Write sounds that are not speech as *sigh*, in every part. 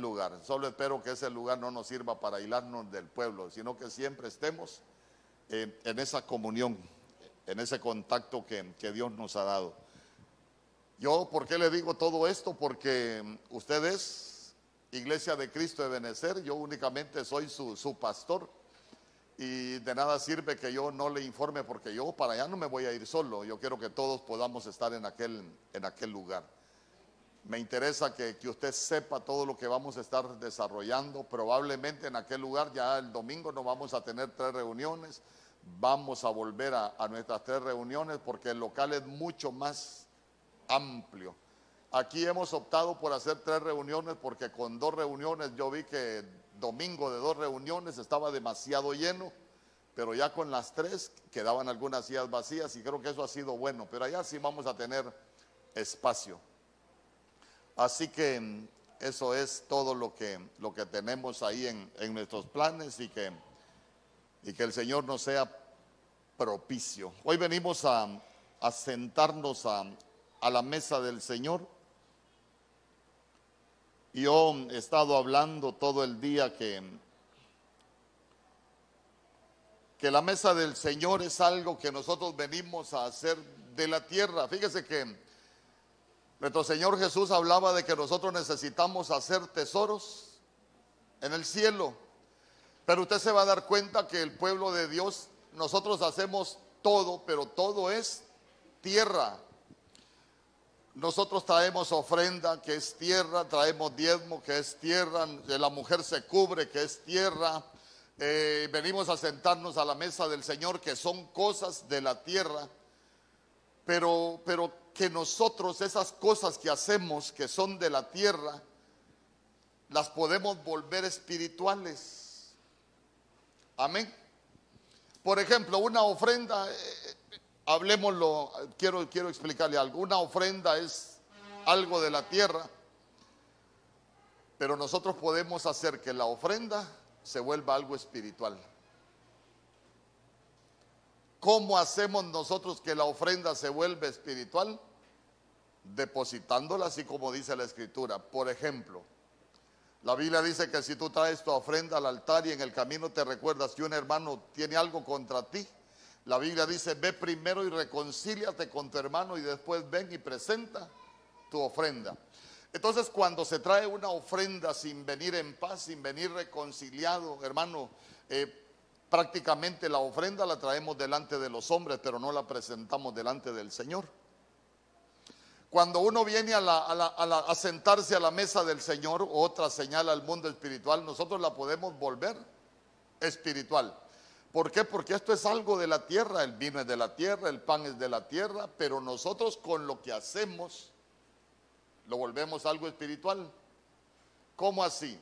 lugar. Solo espero que ese lugar no nos sirva para aislarnos del pueblo, sino que siempre estemos en esa comunión, en ese contacto que, Dios nos ha dado. Yo, ¿por qué le digo todo esto? Porque ustedes, Iglesia de Cristo de Benecer, yo únicamente soy su, pastor y de nada sirve que yo no le informe porque yo para allá no me voy a ir solo, yo quiero que todos podamos estar en aquel lugar. Me interesa que, que, usted sepa todo lo que vamos a estar desarrollando. Probablemente en aquel lugar ya el domingo no vamos a tener tres reuniones. Vamos a volver a, a nuestras tres reuniones porque el local es mucho más amplio. Aquí hemos optado por hacer tres reuniones porque con dos reuniones yo vi que domingo de dos reuniones estaba demasiado lleno, pero ya con las tres quedaban algunas sillas vacías y creo que eso ha sido bueno, pero allá sí vamos a tener espacio. Así que mm, eso es todo lo que, lo que tenemos ahí en, en nuestros planes y que, y que el Señor nos sea propicio. Hoy venimos a, a sentarnos a, a la mesa del Señor. Yo he estado hablando todo el día que, que la mesa del Señor es algo que nosotros venimos a hacer de la tierra. Fíjese que nuestro Señor Jesús hablaba de que nosotros necesitamos hacer tesoros en el cielo. Pero usted se va a dar cuenta que el pueblo de Dios, nosotros hacemos todo, pero todo es tierra. Nosotros traemos ofrenda, que es tierra, traemos diezmo, que es tierra, la mujer se cubre, que es tierra. Eh, venimos a sentarnos a la mesa del Señor, que son cosas de la tierra, pero, pero que nosotros esas cosas que hacemos, que son de la tierra, las podemos volver espirituales. Amén. Por ejemplo, una ofrenda, eh, hablemoslo, quiero, quiero explicarle algo. Una ofrenda es algo de la tierra, pero nosotros podemos hacer que la ofrenda se vuelva algo espiritual. ¿Cómo hacemos nosotros que la ofrenda se vuelva espiritual? Depositándola así como dice la escritura. Por ejemplo, la Biblia dice que si tú traes tu ofrenda al altar y en el camino te recuerdas que un hermano tiene algo contra ti, la Biblia dice, ve primero y reconcíliate con tu hermano y después ven y presenta tu ofrenda. Entonces cuando se trae una ofrenda sin venir en paz, sin venir reconciliado, hermano, eh, prácticamente la ofrenda la traemos delante de los hombres, pero no la presentamos delante del Señor. Cuando uno viene a, sentarse a la mesa del Señor, otra señal al mundo espiritual, nosotros la podemos volver espiritual. ¿Por qué? Porque esto es algo de la tierra, el vino es de la tierra, el pan es de la tierra, pero nosotros con lo que hacemos lo volvemos algo espiritual. ¿Cómo así?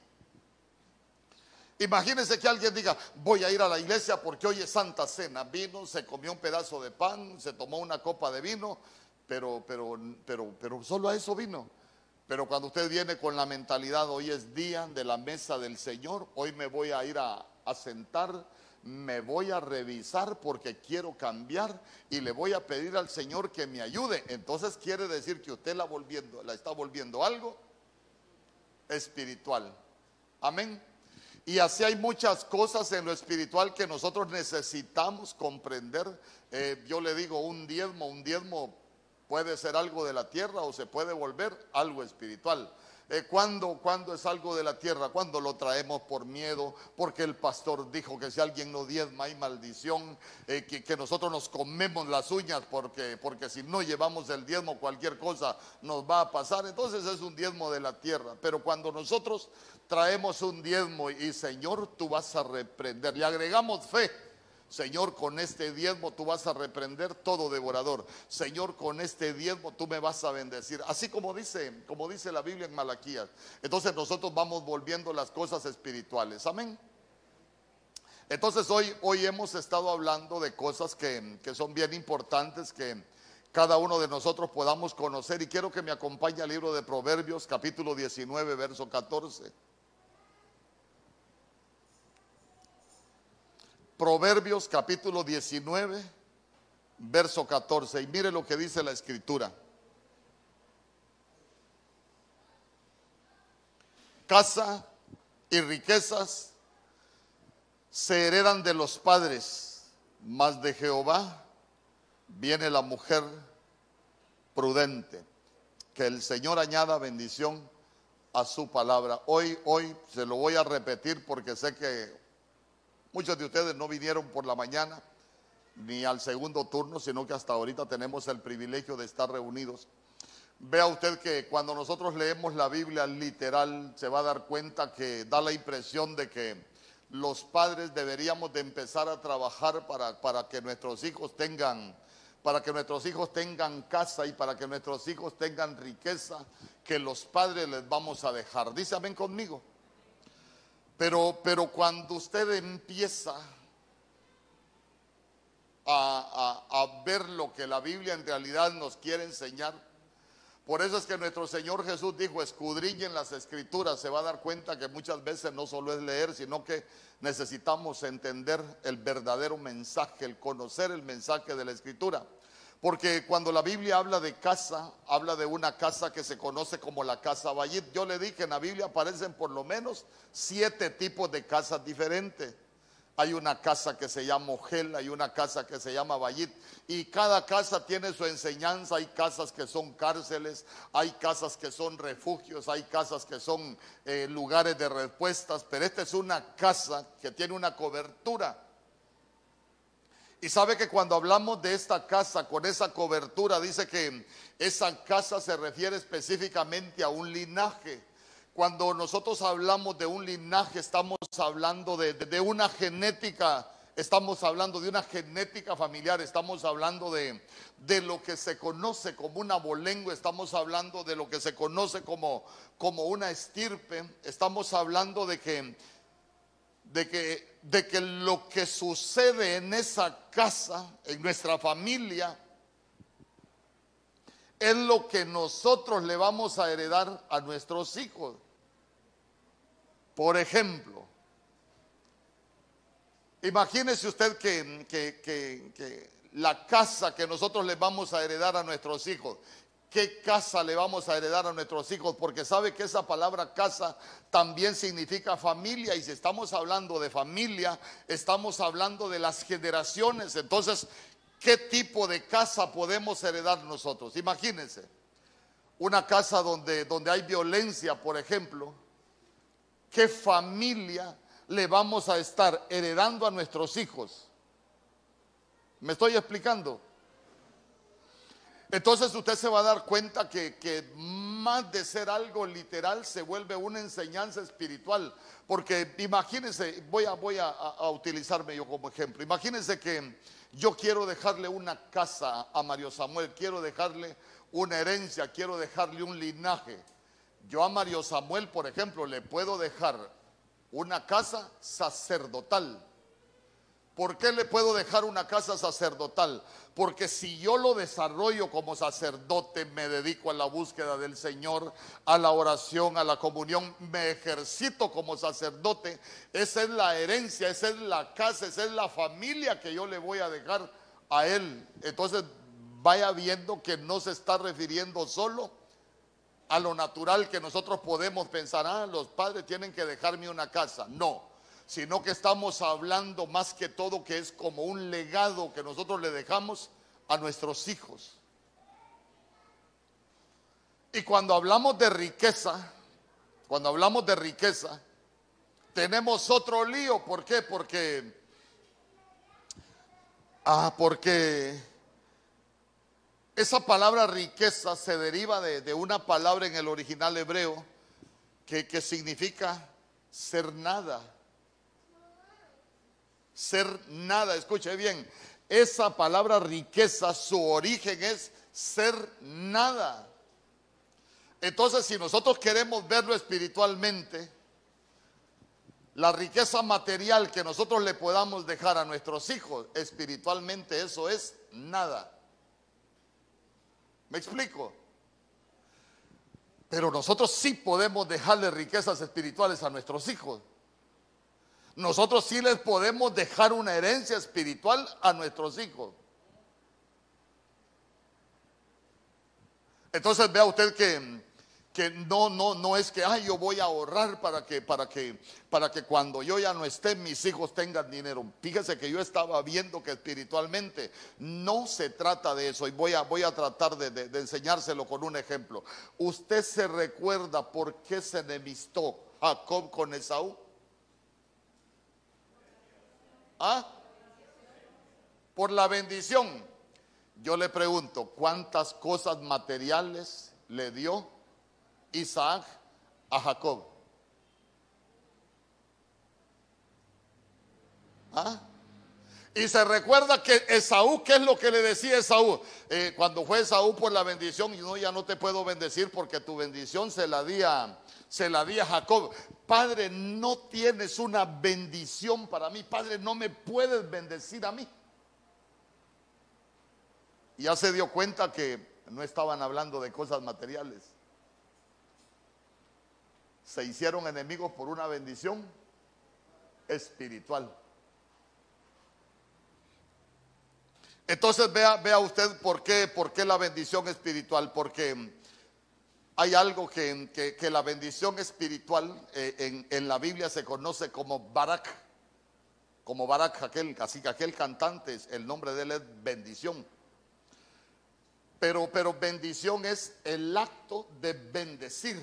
Imagínense que alguien diga, voy a ir a la iglesia porque hoy es Santa Cena. Vino, se comió un pedazo de pan, se tomó una copa de vino, pero, pero, pero, pero solo a eso vino. Pero cuando usted viene con la mentalidad, hoy es día de la mesa del Señor, hoy me voy a ir a, a sentar me voy a revisar porque quiero cambiar y le voy a pedir al Señor que me ayude. Entonces quiere decir que usted la, volviendo, la está volviendo algo espiritual. Amén. Y así hay muchas cosas en lo espiritual que nosotros necesitamos comprender. Eh, yo le digo, un diezmo, un diezmo puede ser algo de la tierra o se puede volver algo espiritual. Eh, ¿cuándo, ¿Cuándo es algo de la tierra? Cuando lo traemos por miedo, porque el pastor dijo que si alguien no diezma hay maldición, eh, que, que, nosotros nos comemos las uñas porque, porque si no llevamos el diezmo cualquier cosa nos va a pasar. Entonces es un diezmo de la tierra. Pero cuando nosotros traemos un diezmo y Señor, tú vas a reprender, le agregamos fe Señor, con este diezmo tú vas a reprender todo devorador. Señor, con este diezmo tú me vas a bendecir. Así como dice, como dice la Biblia en Malaquías. Entonces nosotros vamos volviendo las cosas espirituales. Amén. Entonces hoy, hoy hemos estado hablando de cosas que, que son bien importantes que cada uno de nosotros podamos conocer. Y quiero que me acompañe al libro de Proverbios, capítulo 19, verso 14. Proverbios capítulo 19, verso 14. Y mire lo que dice la escritura. casa y riquezas se heredan de los padres, mas de Jehová viene la mujer prudente. Que el Señor añada bendición a su palabra. Hoy, hoy se lo voy a repetir porque sé que muchos de ustedes no vinieron por la mañana ni al segundo turno, sino que hasta ahorita tenemos el privilegio de estar reunidos. Vea usted que cuando nosotros leemos la Biblia literal se va a dar cuenta que da la impresión de que los padres deberíamos de empezar a trabajar para, para que nuestros hijos tengan para que nuestros hijos tengan casa y para que nuestros hijos tengan riqueza que los padres les vamos a dejar. Dice amén conmigo. Pero, pero cuando usted empieza a, ver lo que la Biblia en realidad nos quiere enseñar, por eso es que nuestro Señor Jesús dijo, escudriñen las escrituras, se va a dar cuenta que muchas veces no solo es leer, sino que necesitamos entender el verdadero mensaje, el conocer el mensaje de la escritura. Porque cuando la Biblia habla de casa, habla de una casa que se conoce como la casa Bayit. Yo le dije, en la Biblia aparecen por lo menos siete tipos de casas diferentes. Hay una casa que se llama Ogel, hay una casa que se llama Bayit, y cada casa tiene su enseñanza. Hay casas que son cárceles, hay casas que son refugios, hay casas que son eh, lugares de respuestas, pero esta es una casa que tiene una cobertura. Y sabe que cuando hablamos de esta casa con esa cobertura, dice que esa casa se refiere específicamente a un linaje. Cuando nosotros hablamos de un linaje, estamos hablando de, una genética, estamos hablando de una genética familiar, estamos hablando de, de, lo que se conoce como una abolengo, estamos hablando de lo que se conoce como, como una estirpe, estamos hablando de que, de, que, de que lo que sucede en esa casa, en nuestra familia, es lo que nosotros le vamos a heredar a nuestros hijos. Por ejemplo, imagínese usted que, la casa que nosotros le vamos a heredar a nuestros hijos, ¿qué casa le vamos a heredar a nuestros hijos? Porque sabe que esa palabra casa también significa familia y si estamos hablando de familia, estamos hablando de las generaciones. Entonces, ¿qué tipo de casa podemos heredar nosotros? Imagínense, una casa donde, donde hay violencia, por ejemplo qué familia le vamos a estar heredando a nuestros hijos. ¿Me estoy explicando? Entonces usted se va a dar cuenta que, más de ser algo literal se vuelve una enseñanza espiritual. Porque imagínense, voy, a, a, utilizarme yo como ejemplo. Imagínense que yo quiero dejarle una casa a Mario Samuel, quiero dejarle una herencia, quiero dejarle un linaje. Yo a Mario Samuel, por ejemplo, le puedo dejar una casa sacerdotal. ¿Por qué le puedo dejar una casa sacerdotal? Porque si yo lo desarrollo como sacerdote, me dedico a la búsqueda del Señor, a la oración, a la comunión, me ejercito como sacerdote, esa es la herencia, esa es la casa, esa es la familia que yo le voy a dejar a él. Entonces vaya viendo que no se está refiriendo solo a lo natural que nosotros podemos pensar, ah, los padres tienen que dejarme una casa. No, sino que estamos hablando más que todo que es como un legado que nosotros le dejamos a nuestros hijos. Y cuando hablamos de riqueza, cuando hablamos de riqueza, tenemos otro lío. ¿Por qué? Porque, ah, porque esa palabra riqueza se deriva de, una palabra en el original hebreo que, que significa ser nada. Ser nada, escuche bien, esa palabra riqueza, su origen es ser nada. Entonces, si nosotros queremos verlo espiritualmente, la riqueza material que nosotros le podamos dejar a nuestros hijos, espiritualmente eso es nada. ¿Me explico? Pero nosotros sí podemos dejarle riquezas espirituales a nuestros hijos. Nosotros sí les podemos dejar una herencia espiritual a nuestros hijos. Entonces vea usted que, que no, no, no es que, ay, yo voy a ahorrar para que, para que, para que cuando yo ya no esté, mis hijos tengan dinero. Fíjese que yo estaba viendo que espiritualmente no se trata de eso y voy a, voy a tratar de, de enseñárselo con un ejemplo. ¿Usted se recuerda por qué se enemistó Jacob con Esaú? ¿Ah? Por la bendición. Yo le pregunto, ¿cuántas cosas materiales le dio Isaac a Jacob. ¿Ah? Y se recuerda que Esaú, ¿qué es lo que le decía Esaú? Eh, cuando fue Esaú por la bendición, y no, ya no te puedo bendecir porque tu bendición se la di a, se la di a Jacob. Padre, no tienes una bendición para mí. Padre, no me puedes bendecir a mí. Ya se dio cuenta que no estaban hablando de cosas materiales se hicieron enemigos por una bendición espiritual. Entonces vea, vea usted por qué, por qué la bendición espiritual, porque hay algo que, que, la bendición espiritual eh, en, en, la Biblia se conoce como Barak, como Barak, aquel, así que aquel cantante, el nombre de él es bendición. Pero, pero bendición es el acto de bendecir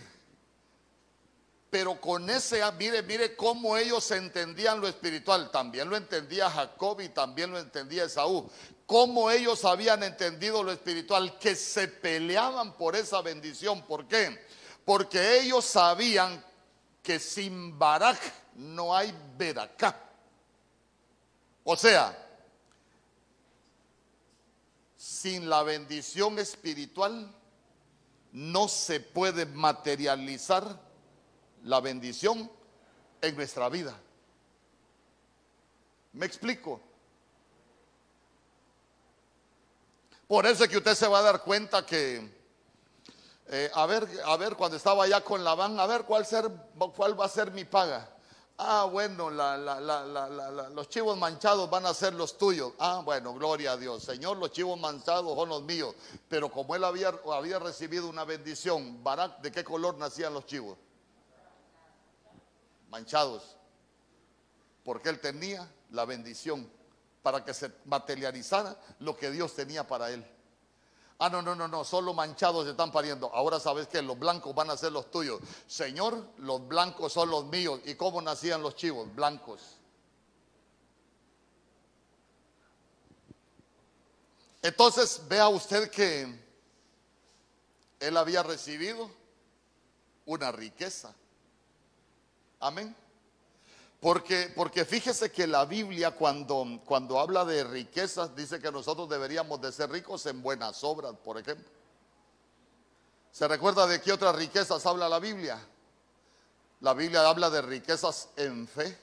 pero con ese, ah, mire, mire cómo ellos entendían lo espiritual. También lo entendía Jacob y también lo entendía Esaú. Cómo ellos habían entendido lo espiritual, que se peleaban por esa bendición. ¿Por qué? Porque ellos sabían que sin Barak no hay Beracá. O sea, sin la bendición espiritual no se puede materializar la bendición en nuestra vida. ¿Me explico? Por eso es que usted se va a dar cuenta que, eh, a ver, a ver, cuando estaba allá con la van, a ver cuál, ser, cuál va a ser mi paga. Ah, bueno, los chivos manchados van a ser los tuyos. Ah, bueno, gloria a Dios. Señor, los chivos manchados son los míos. Pero como él había, había recibido una bendición, Barak, ¿de qué color nacían los chivos? manchados, porque él tenía la bendición para que se materializara lo que Dios tenía para él. Ah, no, no, no, no, solo manchados se están pariendo. Ahora sabes que los blancos van a ser los tuyos. Señor, los blancos son los míos. ¿Y cómo nacían los chivos? Blancos. Entonces, vea usted que él había recibido una riqueza. Amén. Porque, porque fíjese que la Biblia cuando, cuando habla de riquezas dice que nosotros deberíamos de ser ricos en buenas obras, por ejemplo. ¿Se recuerda de qué otras riquezas habla la Biblia? La Biblia habla de riquezas en fe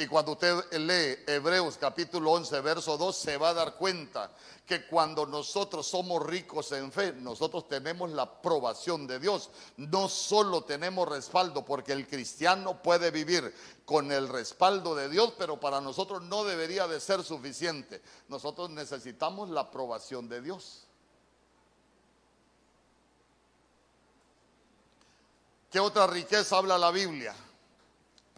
y cuando usted lee Hebreos capítulo 11, verso 2, se va a dar cuenta que cuando nosotros somos ricos en fe, nosotros tenemos la aprobación de Dios. No solo tenemos respaldo, porque el cristiano puede vivir con el respaldo de Dios, pero para nosotros no debería de ser suficiente. Nosotros necesitamos la aprobación de Dios. ¿Qué otra riqueza habla la Biblia?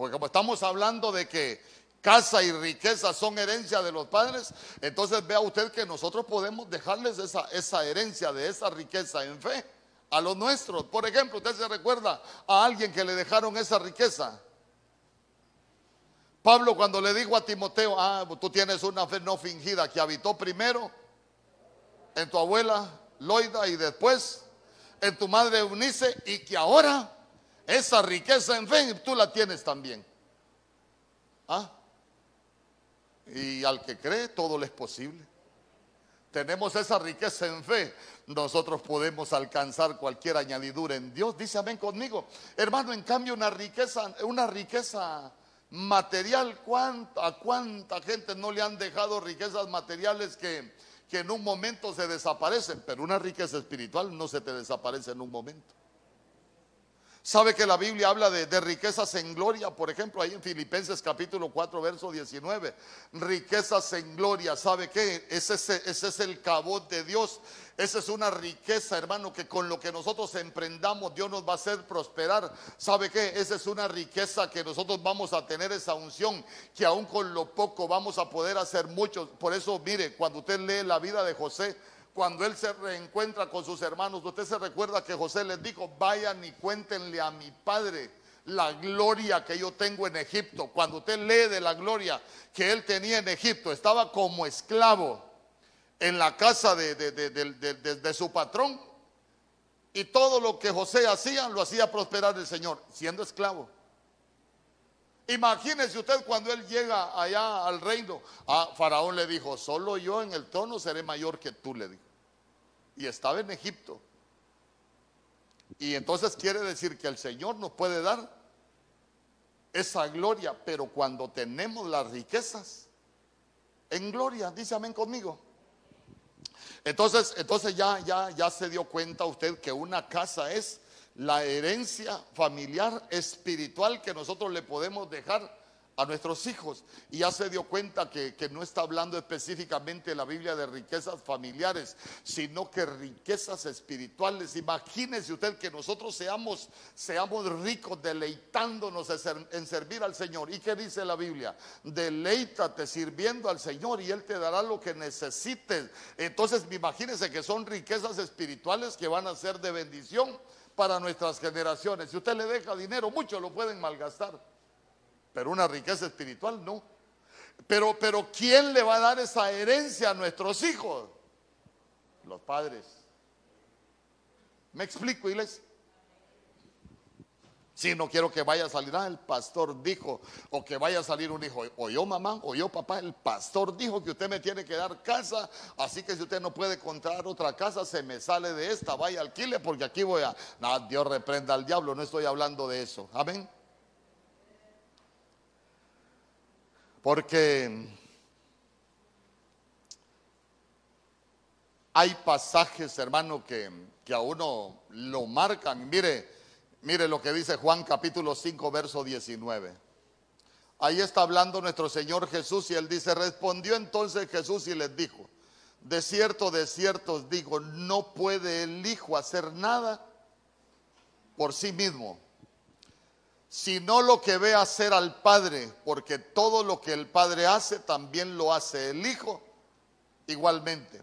Porque como estamos hablando de que casa y riqueza son herencia de los padres, entonces vea usted que nosotros podemos dejarles esa, herencia de esa riqueza en fe a los nuestros. Por ejemplo, usted se recuerda a alguien que le dejaron esa riqueza. Pablo cuando le dijo a Timoteo, ah, tú tienes una fe no fingida que habitó primero en tu abuela Loida y después en tu madre Eunice y que ahora esa riqueza en fe tú la tienes también. ¿Ah? Y al que cree todo le es posible. Tenemos esa riqueza en fe. Nosotros podemos alcanzar cualquier añadidura en Dios. Dice amén conmigo. Hermano, en cambio una riqueza, una riqueza material, ¿a cuánta gente no le han dejado riquezas materiales que, que en un momento se desaparecen? Pero una riqueza espiritual no se te desaparece en un momento. ¿Sabe que la Biblia habla de, riquezas en gloria? Por ejemplo, ahí en Filipenses capítulo 4, verso 19. Riquezas en gloria. ¿Sabe qué? Ese, ese es el cabot de Dios. Esa es una riqueza, hermano, que con lo que nosotros emprendamos, Dios nos va a hacer prosperar. ¿Sabe qué? Esa es una riqueza que nosotros vamos a tener esa unción, que aún con lo poco vamos a poder hacer mucho. Por eso, mire, cuando usted lee la vida de José, cuando él se reencuentra con sus hermanos, usted se recuerda que José les dijo, vayan y cuéntenle a mi padre la gloria que yo tengo en Egipto. Cuando usted lee de la gloria que él tenía en Egipto, estaba como esclavo en la casa de, de, su patrón. Y todo lo que José hacía, lo hacía prosperar el Señor, siendo esclavo. Imagínese usted cuando él llega allá al reino. A Faraón le dijo, solo yo en el trono seré mayor que tú, le dijo. Y estaba en Egipto. Y entonces quiere decir que el Señor nos puede dar esa gloria, pero cuando tenemos las riquezas, en gloria, dice amén conmigo. Entonces, entonces ya, ya, ya se dio cuenta usted que una casa es la herencia familiar espiritual que nosotros le podemos dejar a nuestros hijos. Y ya se dio cuenta que, no está hablando específicamente la Biblia de riquezas familiares, sino que riquezas espirituales. Imagínese usted que nosotros seamos, seamos ricos deleitándonos en servir al Señor. ¿Y qué dice la Biblia? Deleítate sirviendo al Señor y Él te dará lo que necesites. Entonces, imagínese que son riquezas espirituales que van a ser de bendición para nuestras generaciones. Si usted le deja dinero, muchos lo pueden malgastar, pero una riqueza espiritual no. Pero, pero ¿quién le va a dar esa herencia a nuestros hijos? Los padres. ¿Me explico, iglesia? Si no quiero que vaya a salir, ah, el pastor dijo, o que vaya a salir un hijo, o yo mamá, o yo papá, el pastor dijo que usted me tiene que dar casa, así que si usted no puede encontrar otra casa, se me sale de esta, vaya alquile, porque aquí voy a, no, Dios reprenda al diablo, no estoy hablando de eso, amén. Porque hay pasajes, hermano, que, que a uno lo marcan, mire, Mire lo que dice Juan capítulo 5, verso 19. Ahí está hablando nuestro Señor Jesús y él dice, respondió entonces Jesús y les dijo, de cierto, de cierto os digo, no puede el Hijo hacer nada por sí mismo, sino lo que ve hacer al Padre, porque todo lo que el Padre hace, también lo hace el Hijo igualmente.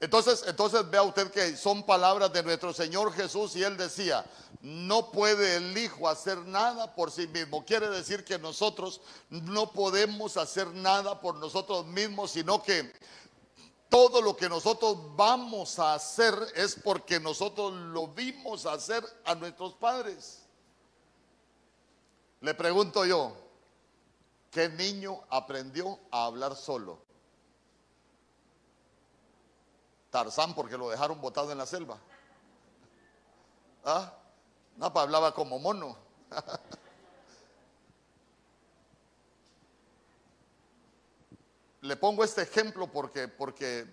Entonces, entonces vea usted que son palabras de nuestro Señor Jesús y él decía, no puede el Hijo hacer nada por sí mismo. Quiere decir que nosotros no podemos hacer nada por nosotros mismos, sino que todo lo que nosotros vamos a hacer es porque nosotros lo vimos hacer a nuestros padres. Le pregunto yo, ¿qué niño aprendió a hablar solo? Tarzán porque lo dejaron botado en la selva. ¿Ah? No, pues hablaba como mono. Le pongo este ejemplo porque, porque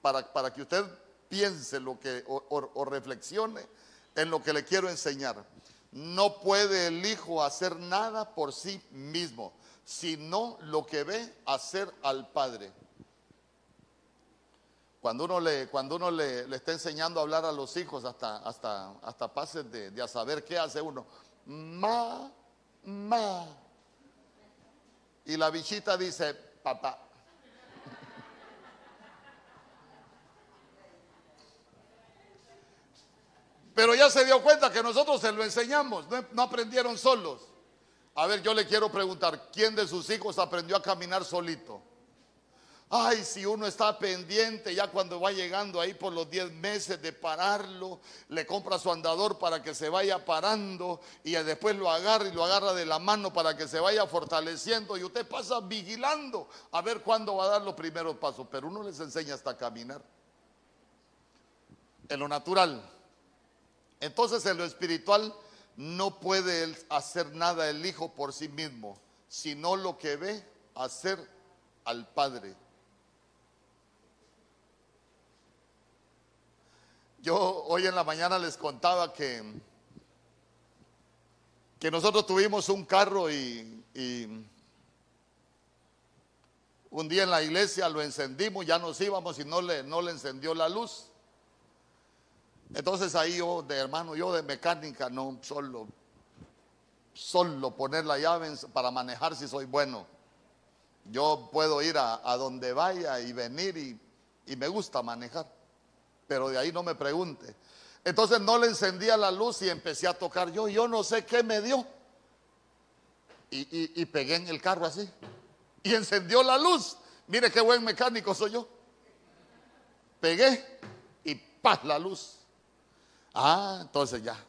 para, para que usted piense lo que, o reflexione en lo que le quiero enseñar. No puede el hijo hacer nada por sí mismo, sino lo que ve hacer al padre. Cuando uno le, cuando uno le, está enseñando a hablar a los hijos, hasta, hasta, hasta pases de, de a saber qué hace uno. Ma, ma. Y la bichita dice, papá. Pero ya se dio cuenta que nosotros se lo enseñamos, no, no, aprendieron solos. A ver, yo le quiero preguntar, ¿quién de sus hijos aprendió a caminar solito? Ay, si uno está pendiente ya cuando va llegando ahí por los 10 meses de pararlo, le compra su andador para que se vaya parando y después lo agarra y lo agarra de la mano para que se vaya fortaleciendo y usted pasa vigilando a ver cuándo va a dar los primeros pasos, pero uno les enseña hasta caminar. En lo natural. Entonces en lo espiritual no puede hacer nada el hijo por sí mismo, sino lo que ve hacer al Padre. Yo hoy en la mañana les contaba que que nosotros tuvimos un carro y, un día en la iglesia lo encendimos, ya nos íbamos y no le, no le encendió la luz. Entonces ahí yo, de hermano, yo de mecánica, no solo, solo poner la llave para manejar si soy bueno. Yo puedo ir a, donde vaya y venir y, y, me gusta manejar, pero de ahí no me pregunte. Entonces no le encendía la luz y empecé a tocar yo, yo no sé qué me dio. Y, y pegué en el carro así y encendió la luz. Mire qué buen mecánico soy yo. Pegué y paz la luz. Ah, entonces ya.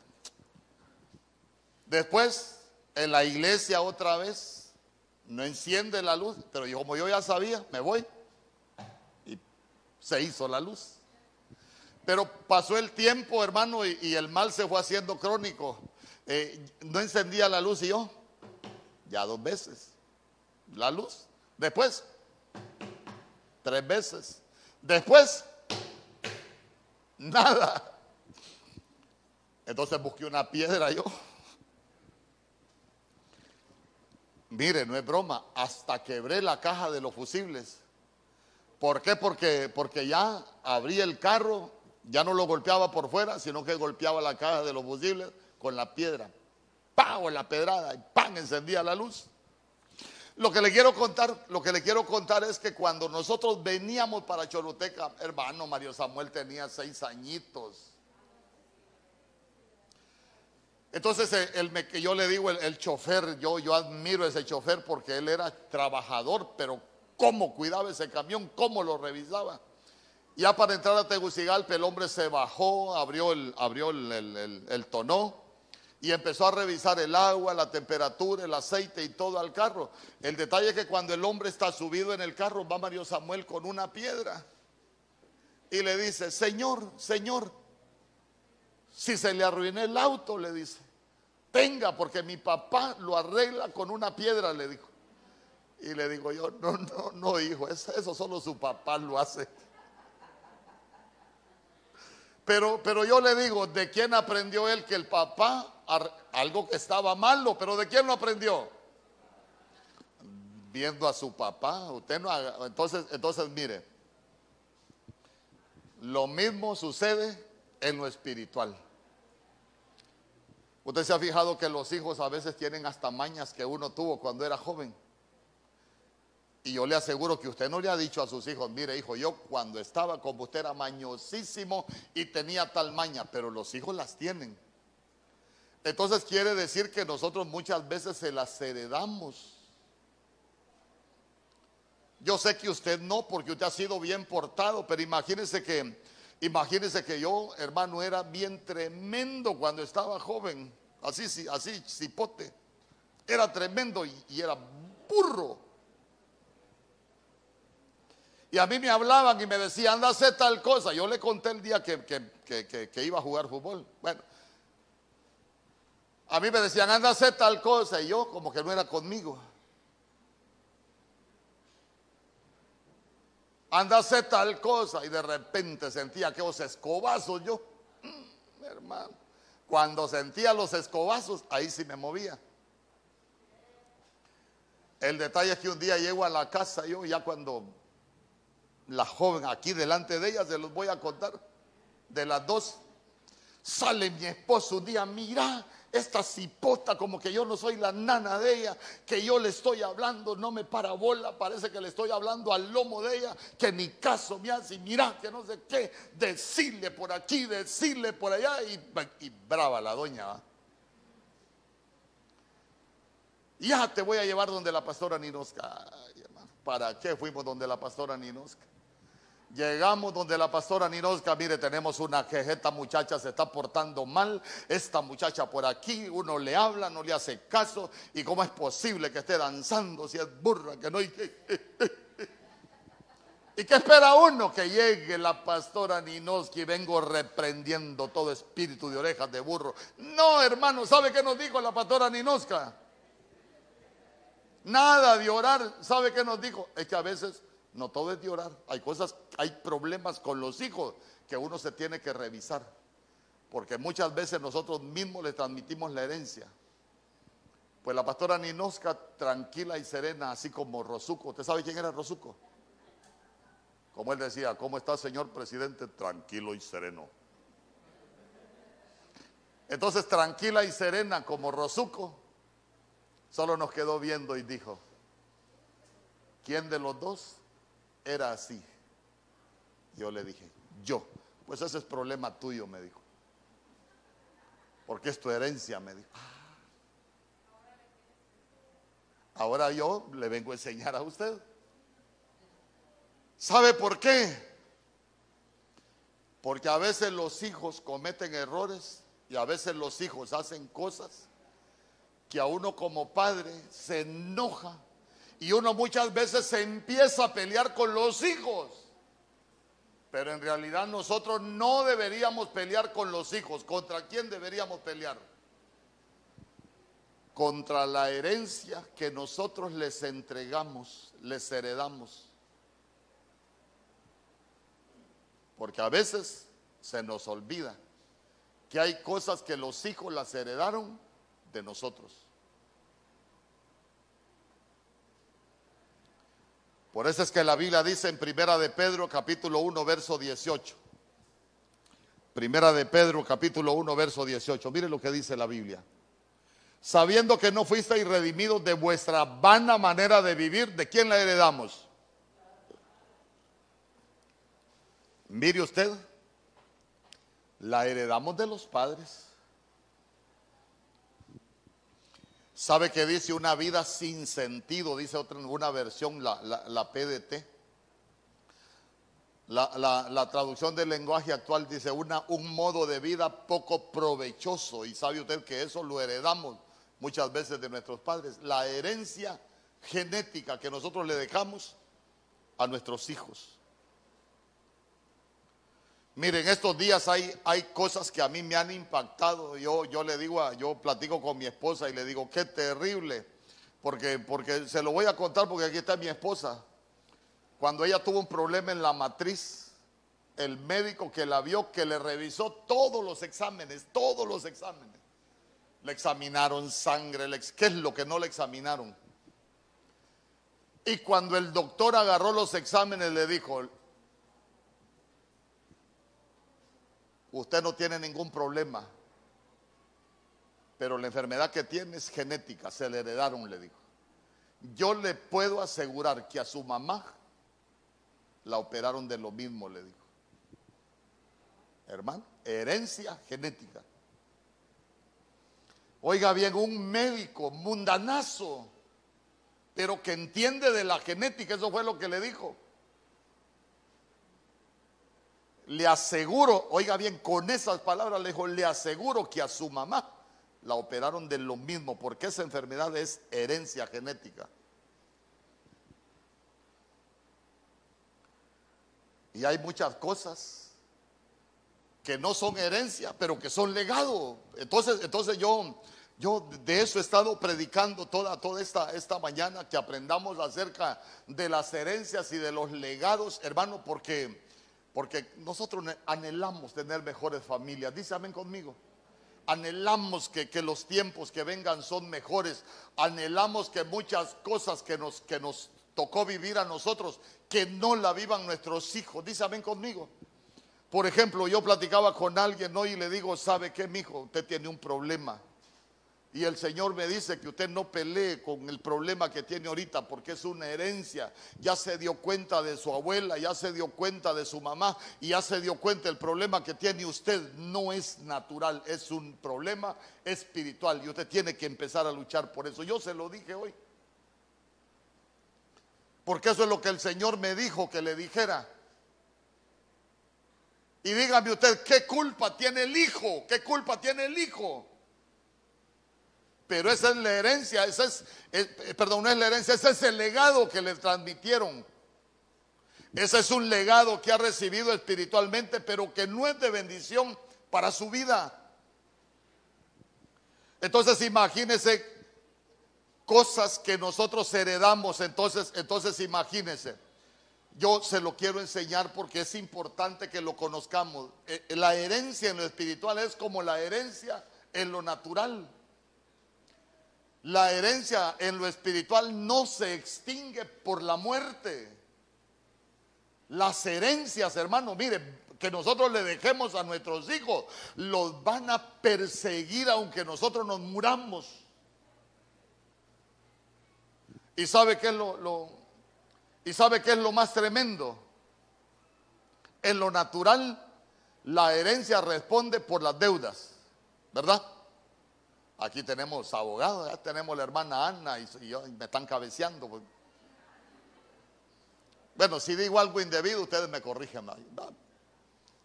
Después, en la iglesia otra vez, no enciende la luz, pero yo, como yo ya sabía, me voy. Y se hizo la luz. Pero pasó el tiempo, hermano, y, el mal se fue haciendo crónico. Eh, no encendía la luz y yo, ya dos veces la luz. Después, tres veces. Después, nada. Entonces busqué una piedra yo. Mire, no es broma, hasta quebré la caja de los fusibles. ¿Por qué? Porque, porque ya abrí el carro, ya no lo golpeaba por fuera, sino que golpeaba la caja de los fusibles con la piedra. ¡Pau! En la pedrada y ¡pam! encendía la luz. Lo que le quiero contar, lo que le quiero contar es que cuando nosotros veníamos para Choluteca, hermano Mario Samuel tenía seis añitos. Entonces eh, el, que yo le digo, el, chofer, yo, yo admiro a ese chofer porque él era trabajador, pero cómo cuidaba ese camión, cómo lo revisaba. Ya para entrar a Tegucigalpa el hombre se bajó, abrió el, abrió el, el tonó y empezó a revisar el agua, la temperatura, el aceite y todo al carro. El detalle es que cuando el hombre está subido en el carro, va Mario Samuel con una piedra y le dice, Señor, Señor, si se le arruinó el auto, le dice, venga, porque mi papá lo arregla con una piedra, le dijo. Y le digo yo, no, no, no, hijo, eso solo su papá lo hace. Pero, pero yo le digo, ¿de quién aprendió él que el papá, algo que estaba malo, pero ¿de quién lo aprendió? Viendo a su papá. Usted no entonces, entonces mire, lo mismo sucede en lo espiritual. Usted se ha fijado que los hijos a veces tienen hasta mañas que uno tuvo cuando era joven. Y yo le aseguro que usted no le ha dicho a sus hijos, mire hijo, yo cuando estaba como usted era mañosísimo y tenía tal maña, pero los hijos las tienen. Entonces quiere decir que nosotros muchas veces se las heredamos. Yo sé que usted no, porque usted ha sido bien portado, pero imagínese que, imagínese que yo, hermano, era bien tremendo cuando estaba joven, así, así, cipote. Era tremendo y, y era burro. Y a mí me hablaban y me decían, anda a hacer tal cosa. Yo le conté el día que, que, iba a jugar fútbol. Bueno, a mí me decían, anda a hacer tal cosa. Y yo como que no era conmigo. Anda a hacer tal cosa. Y de repente sentía aquellos escobazos yo. Mm, hermano. Cuando sentía los escobazos, ahí sí me movía. El detalle es que un día llego a la casa, yo ya cuando la joven aquí delante de ella, se los voy a contar, de las dos. Sale mi esposo un día, mira, esta cipota, como que yo no soy la nana de ella, que yo le estoy hablando, no me para bola, parece que le estoy hablando al lomo de ella, que ni caso me hace, mira, que no sé qué, decirle por aquí, decirle por allá, y, brava la doña. Ya te voy a llevar donde la pastora Ninosca. ¿Para qué fuimos donde la pastora Ninosca? Llegamos donde la pastora Ninosca, mire, tenemos una que esta muchacha se está portando mal, esta muchacha por aquí, uno le habla, no le hace caso, y cómo es posible que esté danzando si es burra, que no hay... *laughs* ¿Y qué espera uno? Que llegue la pastora Ninoski y vengo reprendiendo todo espíritu de orejas de burro. No, hermano, ¿sabe qué nos dijo la pastora Ninoska? Nada de orar. ¿Sabe qué nos dijo? Es que a veces no todo es de orar. Hay cosas, hay problemas con los hijos que uno se tiene que revisar. Porque muchas veces nosotros mismos le transmitimos la herencia. Pues la pastora Ninosca, tranquila y serena, así como Rosuco. ¿Usted sabe quién era Rosuco? Como él decía, ¿cómo está señor presidente? Tranquilo y sereno. Entonces, tranquila y serena como Rosuco, solo nos quedó viendo y dijo, ¿quién de los dos era así? Yo le dije, yo. Pues ese es problema tuyo, me dijo. Porque es tu herencia, me dijo. Ahora yo le vengo a enseñar a usted. ¿Sabe por qué? Porque a veces los hijos cometen errores y a veces los hijos hacen cosas que a uno como padre se enoja y uno muchas veces se empieza a pelear con los hijos. Pero en realidad nosotros no deberíamos pelear con los hijos. ¿Contra quién deberíamos pelear? contra la herencia que nosotros les entregamos, les heredamos. Porque a veces se nos olvida que hay cosas que los hijos las heredaron de nosotros. Por eso es que la Biblia dice en Primera de Pedro capítulo 1 verso 18. Primera de Pedro capítulo 1 verso 18. Mire lo que dice la Biblia sabiendo que no fuisteis redimidos de vuestra vana manera de vivir, ¿de quién la heredamos? Mire usted, la heredamos de los padres. ¿Sabe que dice una vida sin sentido? Dice otra, una versión, la, la, PDT. La, la, traducción del lenguaje actual dice una, un modo de vida poco provechoso. Y sabe usted que eso lo heredamos muchas veces de nuestros padres, la herencia genética que nosotros le dejamos a nuestros hijos. Miren, estos días hay, hay cosas que a mí me han impactado. Yo, yo le digo, a, yo platico con mi esposa y le digo, qué terrible, porque, porque se lo voy a contar porque aquí está mi esposa. Cuando ella tuvo un problema en la matriz, el médico que la vio, que le revisó todos los exámenes, todos los exámenes, le examinaron sangre, ¿qué es lo que no le examinaron? Y cuando el doctor agarró los exámenes le dijo, usted no tiene ningún problema, pero la enfermedad que tiene es genética, se le heredaron, le dijo. Yo le puedo asegurar que a su mamá la operaron de lo mismo, le dijo. Hermano, herencia genética. Oiga bien, un médico mundanazo, pero que entiende de la genética, eso fue lo que le dijo. Le aseguro, oiga bien, con esas palabras le dijo, le aseguro que a su mamá la operaron de lo mismo, porque esa enfermedad es herencia genética. Y hay muchas cosas que no son herencia, pero que son legado. Entonces, entonces yo yo de eso he estado predicando toda, toda esta, esta mañana, que aprendamos acerca de las herencias y de los legados, hermano, porque, porque nosotros anhelamos tener mejores familias. Dice amén conmigo. Anhelamos que, que, los tiempos que vengan son mejores. Anhelamos que muchas cosas que nos, que nos tocó vivir a nosotros, que no la vivan nuestros hijos. Dice amén conmigo. Por ejemplo, yo platicaba con alguien hoy y le digo, ¿sabe qué, mi hijo? Usted tiene un problema y el Señor me dice que usted no pelee con el problema que tiene ahorita porque es una herencia. Ya se dio cuenta de su abuela, ya se dio cuenta de su mamá y ya se dio cuenta el problema que tiene usted no es natural, es un problema espiritual y usted tiene que empezar a luchar por eso. Yo se lo dije hoy. Porque eso es lo que el Señor me dijo que le dijera. Y dígame usted, ¿qué culpa tiene el hijo? ¿Qué culpa tiene el hijo? Pero esa es la herencia, esa es, eh, perdón, no es la herencia, ese es el legado que le transmitieron. Ese es un legado que ha recibido espiritualmente, pero que no es de bendición para su vida. Entonces imagínese cosas que nosotros heredamos, entonces, entonces imagínese. Yo se lo quiero enseñar porque es importante que lo conozcamos. Eh, la herencia en lo espiritual es como la herencia en lo natural. La herencia en lo espiritual no se extingue por la muerte. Las herencias, hermano, mire, que nosotros le dejemos a nuestros hijos, los van a perseguir aunque nosotros nos muramos. ¿Y sabe qué es lo, y sabe qué es lo más tremendo? En lo natural, la herencia responde por las deudas, ¿verdad? Aquí tenemos abogados, ya tenemos la hermana Ana y, me están cabeceando. Pues. Bueno, si digo algo indebido, ustedes me corrigen.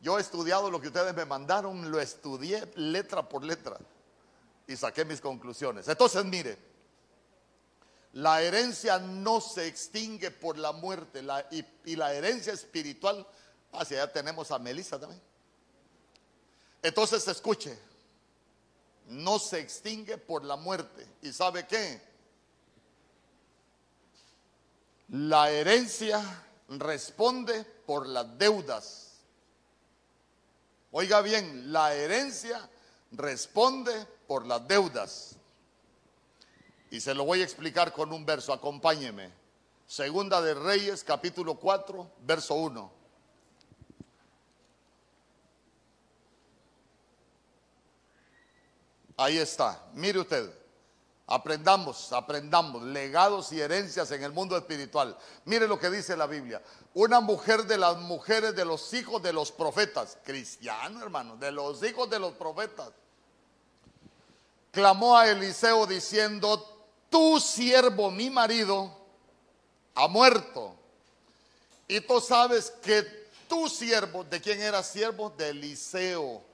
Yo he estudiado lo que ustedes me mandaron, lo estudié letra por letra y saqué mis conclusiones. Entonces, mire, la herencia no se extingue por la muerte y, la herencia espiritual, hacia allá tenemos a Melissa también. Entonces, escuche, no se extingue por la muerte. ¿Y sabe qué? La herencia responde por las deudas Oiga bien, la herencia responde por las deudas. Y se lo voy a explicar con un verso, acompáñeme. Segunda de Reyes, capítulo 4, verso 1. Ahí está, mire usted. Aprendamos, aprendamos legados y herencias en el mundo espiritual. Mire lo que dice la Biblia. Una mujer de las mujeres de los hijos de los profetas, cristiano hermano, de los hijos de los profetas, clamó a Eliseo diciendo, tu siervo, mi marido, ha muerto. Y tú sabes que tu siervo, ¿de quién era siervo? De Eliseo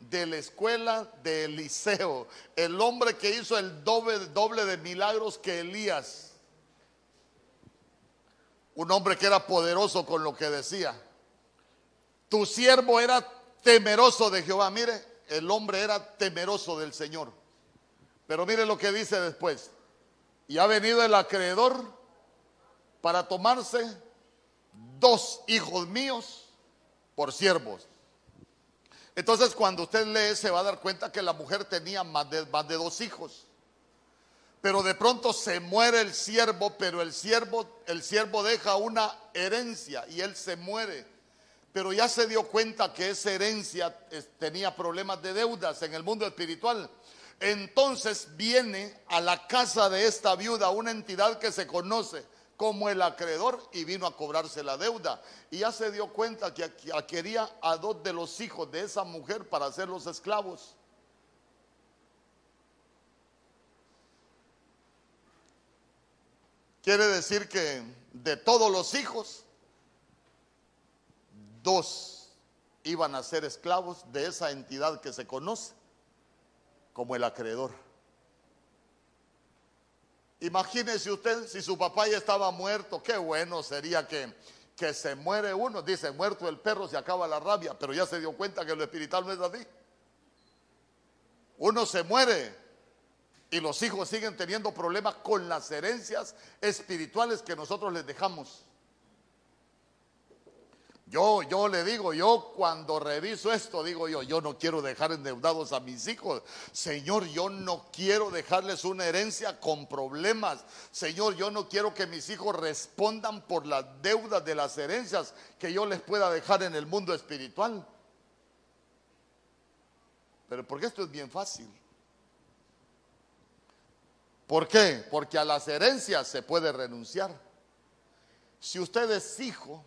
de la escuela de Eliseo, el hombre que hizo el doble, doble de milagros que Elías. Un hombre que era poderoso con lo que decía. Tu siervo era temeroso de Jehová. Mire, el hombre era temeroso del Señor. Pero mire lo que dice después. Y ha venido el acreedor para tomarse dos hijos míos por siervos. Entonces cuando usted lee se va a dar cuenta que la mujer tenía más de, más de dos hijos. Pero de pronto se muere el siervo, pero el siervo, el siervo deja una herencia y él se muere. Pero ya se dio cuenta que esa herencia tenía problemas de deudas en el mundo espiritual. Entonces viene a la casa de esta viuda una entidad que se conoce como el acreedor y vino a cobrarse la deuda. Y ya se dio cuenta que quería a dos de los hijos de esa mujer para hacerlos esclavos. Quiere decir que de todos los hijos, dos iban a ser esclavos de esa entidad que se conoce como el acreedor. Imagínese usted si su papá ya estaba muerto, qué bueno sería que, que se muere uno. Dice, muerto el perro se acaba la rabia, pero ya se dio cuenta que lo espiritual no es así. Uno se muere y los hijos siguen teniendo problemas con las herencias espirituales que nosotros les dejamos. Yo, yo le digo, yo cuando reviso esto, digo yo, yo no quiero dejar endeudados a mis hijos. Señor, yo no quiero dejarles una herencia con problemas. Señor, yo no quiero que mis hijos respondan por las deudas de las herencias que yo les pueda dejar en el mundo espiritual. Pero porque esto es bien fácil. ¿Por qué? Porque a las herencias se puede renunciar. Si usted es hijo,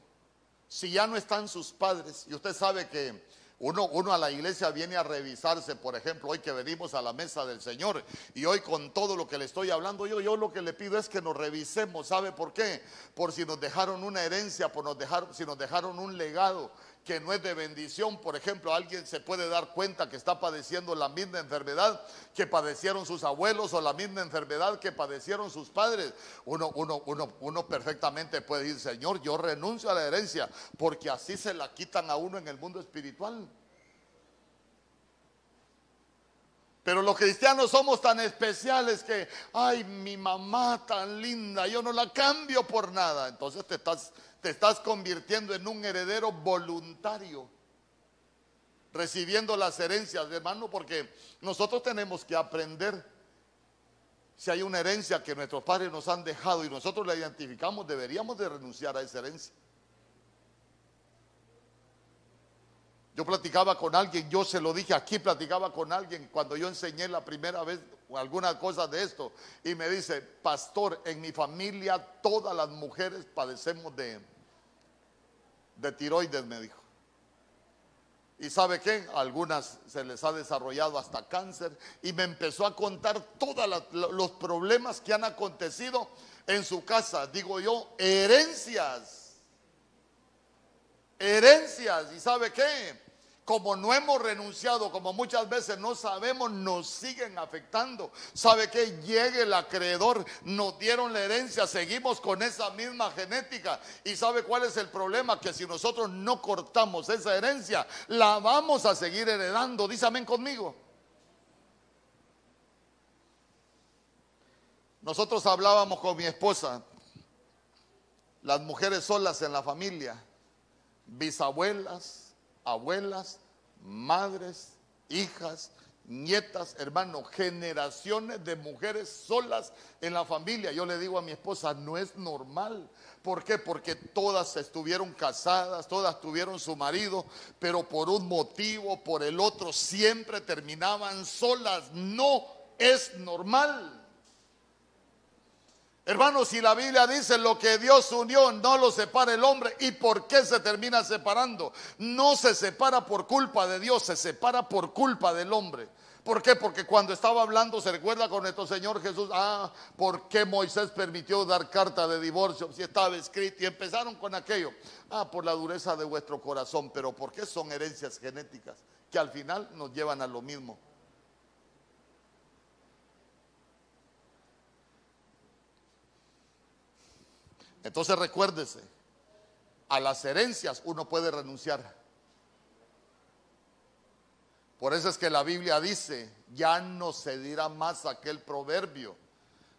si ya no están sus padres, y usted sabe que uno, uno, a la iglesia viene a revisarse, por ejemplo, hoy que venimos a la mesa del Señor y hoy con todo lo que le estoy hablando, yo, yo lo que le pido es que nos revisemos, ¿sabe por qué? Por si nos dejaron una herencia, por nos dejar, si nos dejaron un legado, que no es de bendición. Por ejemplo, alguien se puede dar cuenta que está padeciendo la misma enfermedad que padecieron sus abuelos o la misma enfermedad que padecieron sus padres. Uno, uno, uno, uno perfectamente puede decir, Señor, yo renuncio a la herencia, porque así se la quitan a uno en el mundo espiritual. Pero los cristianos somos tan especiales que, ay, mi mamá tan linda, yo no la cambio por nada. Entonces te estás te estás convirtiendo en un heredero voluntario, recibiendo las herencias, hermano, porque nosotros tenemos que aprender Si hay una herencia que nuestros padres nos han dejado y nosotros la identificamos, deberíamos de renunciar a esa herencia. Yo platicaba con alguien, yo se lo dije aquí, platicaba con alguien cuando yo enseñé la primera vez alguna cosa de esto y me dice, pastor, en mi familia todas las mujeres padecemos de, de tiroides, me dijo. Y sabe qué, algunas se les ha desarrollado hasta cáncer y me empezó a contar todos los problemas que han acontecido en su casa. Digo yo, herencias. Herencias. ¿Y sabe qué? Como no hemos renunciado, como muchas veces no sabemos, nos siguen afectando. ¿Sabe que Llegue el acreedor, nos dieron la herencia, seguimos con esa misma genética. ¿Y sabe cuál es el problema? Que si nosotros no cortamos esa herencia, la vamos a seguir heredando. Dice amén conmigo. Nosotros hablábamos con mi esposa, las mujeres solas en la familia, bisabuelas, abuelas, madres, hijas, nietas, hermanos, generaciones de mujeres solas en la familia. Yo le digo a mi esposa, no es normal. ¿Por qué? Porque todas estuvieron casadas, todas tuvieron su marido, pero por un motivo, por el otro, siempre terminaban solas. No es normal. Hermanos, si la Biblia dice lo que Dios unió, no lo separa el hombre. ¿Y por qué se termina separando? No se separa por culpa de Dios, se separa por culpa del hombre. ¿Por qué? Porque cuando estaba hablando, se recuerda con nuestro Señor Jesús, ah, ¿por qué Moisés permitió dar carta de divorcio si estaba escrito? Y empezaron con aquello, ah, por la dureza de vuestro corazón, pero ¿por qué son herencias genéticas que al final nos llevan a lo mismo? Entonces recuérdese, a las herencias uno puede renunciar. Por eso es que la Biblia dice, ya no se dirá más aquel proverbio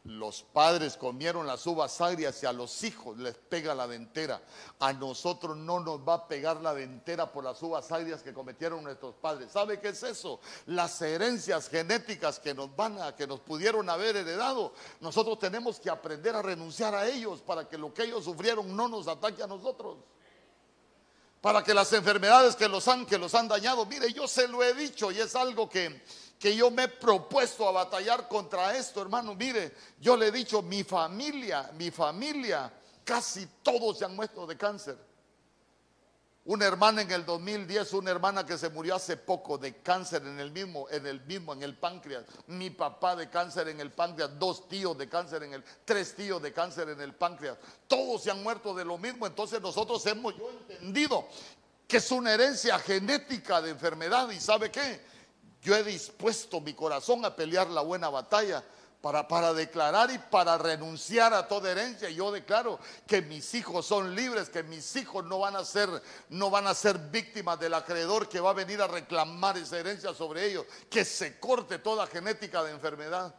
los padres comieron las uvas agrias y a los hijos les pega la dentera. A nosotros no nos va a pegar la dentera por las uvas agrias que cometieron nuestros padres. ¿Sabe qué es eso? Las herencias genéticas que nos van a, que nos pudieron haber heredado. Nosotros tenemos que aprender a renunciar a ellos para que lo que ellos sufrieron no nos ataque a nosotros. Para que las enfermedades que los han, que los han dañado, mire, yo se lo he dicho y es algo que que yo me he propuesto a batallar contra esto, hermano. Mire, yo le he dicho, mi familia, mi familia, casi todos se han muerto de cáncer. Una hermana en el 2010, una hermana que se murió hace poco de cáncer en el mismo, en el mismo, en el páncreas. Mi papá de cáncer en el páncreas, dos tíos de cáncer en el, tres tíos de cáncer en el páncreas. Todos se han muerto de lo mismo. Entonces nosotros hemos yo entendido que es una herencia genética de enfermedad. ¿Y sabe qué? Yo he dispuesto mi corazón a pelear la buena batalla para, para, declarar y para renunciar a toda herencia. Yo declaro que mis hijos son libres, que mis hijos no van a ser, no van a ser víctimas del acreedor que va a venir a reclamar esa herencia sobre ellos. Que se corte toda genética de enfermedad.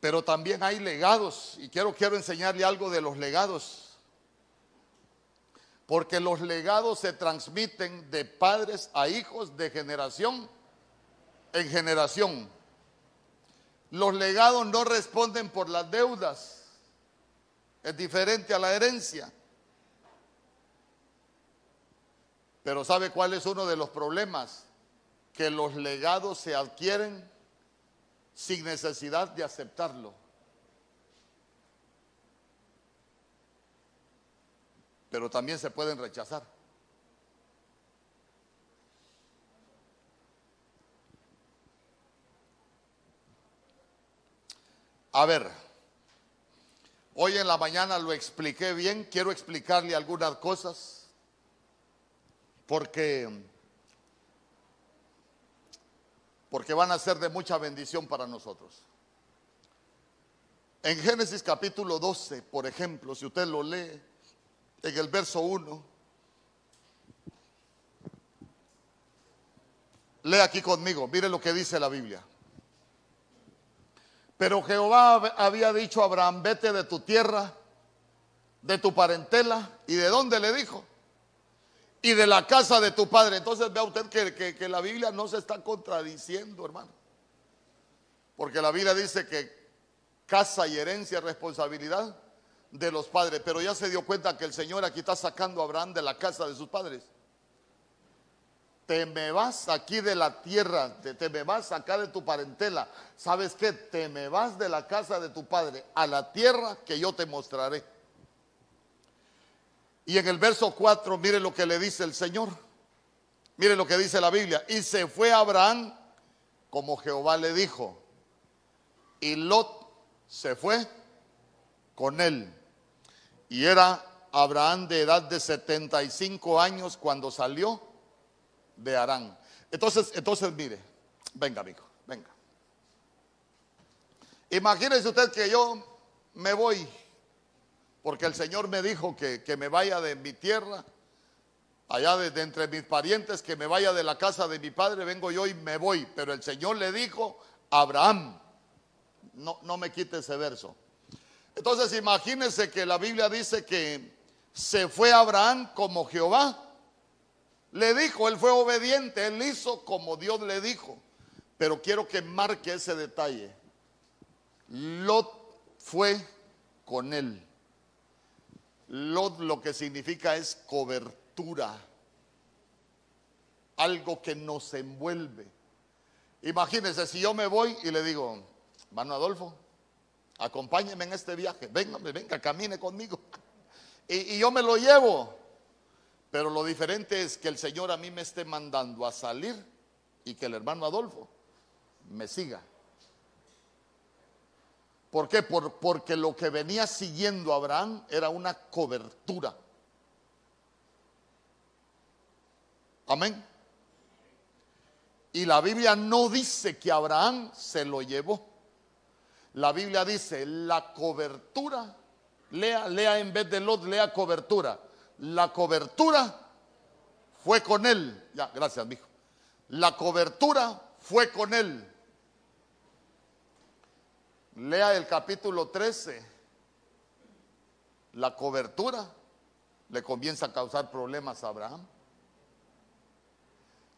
Pero también hay legados y quiero, quiero enseñarle algo de los legados. Porque los legados se transmiten de padres a hijos de generación en generación. Los legados no responden por las deudas. Es diferente a la herencia. Pero ¿sabe cuál es uno de los problemas? Que los legados se adquieren sin necesidad de aceptarlo. Pero también se pueden rechazar. A ver, hoy en la mañana lo expliqué bien, quiero explicarle algunas cosas, porque porque van a ser de mucha bendición para nosotros. En Génesis capítulo 12, por ejemplo, si usted lo lee, en el verso 1, lee aquí conmigo, mire lo que dice la Biblia. Pero Jehová había dicho a Abraham, vete de tu tierra de tu parentela y de dónde le dijo y de la casa de tu padre. Entonces vea usted que, la Biblia no se está contradiciendo, hermano. Porque la Biblia dice que casa y herencia es responsabilidad de los padres. Pero ya se dio cuenta que el Señor aquí está sacando a Abraham de la casa de sus padres. Te me vas aquí de la tierra, te, te me vas acá de tu parentela. ¿Sabes qué? Te me vas de la casa de tu padre a la tierra que yo te mostraré. Y en el verso 4, mire lo que le dice el Señor. Mire lo que dice la Biblia. Y se fue Abraham como Jehová le dijo. Y Lot se fue con él. Y era Abraham de edad de 75 años cuando salió de Arán. Entonces, entonces mire, venga amigo, venga. Imagínese usted que yo me voy porque el Señor me dijo que, me vaya de mi tierra, allá de, entre mis parientes, que me vaya de la casa de mi padre, vengo yo y me voy. Pero el Señor le dijo a Abraham, no, no me quite ese verso. Entonces imagínense que la Biblia dice que se fue Abraham como Jehová. Le dijo, él fue obediente, él hizo como Dios le dijo. Pero quiero que marque ese detalle. Lot fue con él. Lo que significa es cobertura, algo que nos envuelve. Imagínense si yo me voy y le digo, hermano Adolfo, acompáñeme en este viaje, venga, venga, camine conmigo. *laughs* Y, y yo me lo llevo. Pero lo diferente es que el Señor a mí me esté mandando a salir y que el hermano Adolfo me siga. ¿Por qué? porque lo que venía siguiendo Abraham era una cobertura. Amén. Y la Biblia no dice que Abraham se lo llevó. La Biblia dice la cobertura. Lea, lea en vez de Lot, lea cobertura. La cobertura fue con él. Ya, gracias, mijo. La cobertura fue con él. Lea el capítulo 13. La cobertura le comienza a causar problemas a Abraham.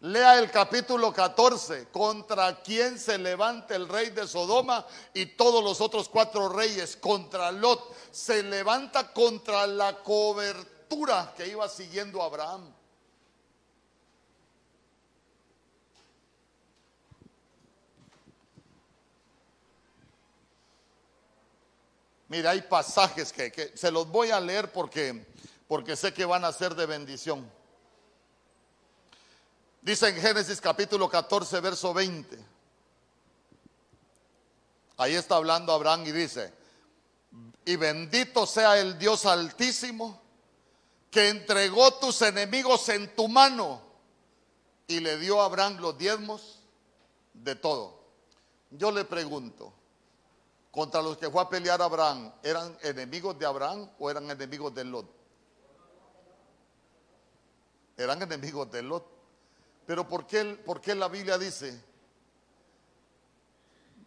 Lea el capítulo 14, contra quién se levanta el rey de Sodoma y todos los otros cuatro reyes, contra Lot, se levanta contra la cobertura que iba siguiendo Abraham. Mira, hay pasajes que, se los voy a leer porque, porque sé que van a ser de bendición. Dice en Génesis capítulo 14, verso 20. Ahí está hablando Abraham y dice, y bendito sea el Dios altísimo que entregó tus enemigos en tu mano y le dio a Abraham los diezmos de todo. Yo le pregunto, contra los que fue a pelear Abraham, ¿eran enemigos de Abraham o eran enemigos de Lot? Eran enemigos de Lot. Pero ¿por qué, ¿por qué la Biblia dice,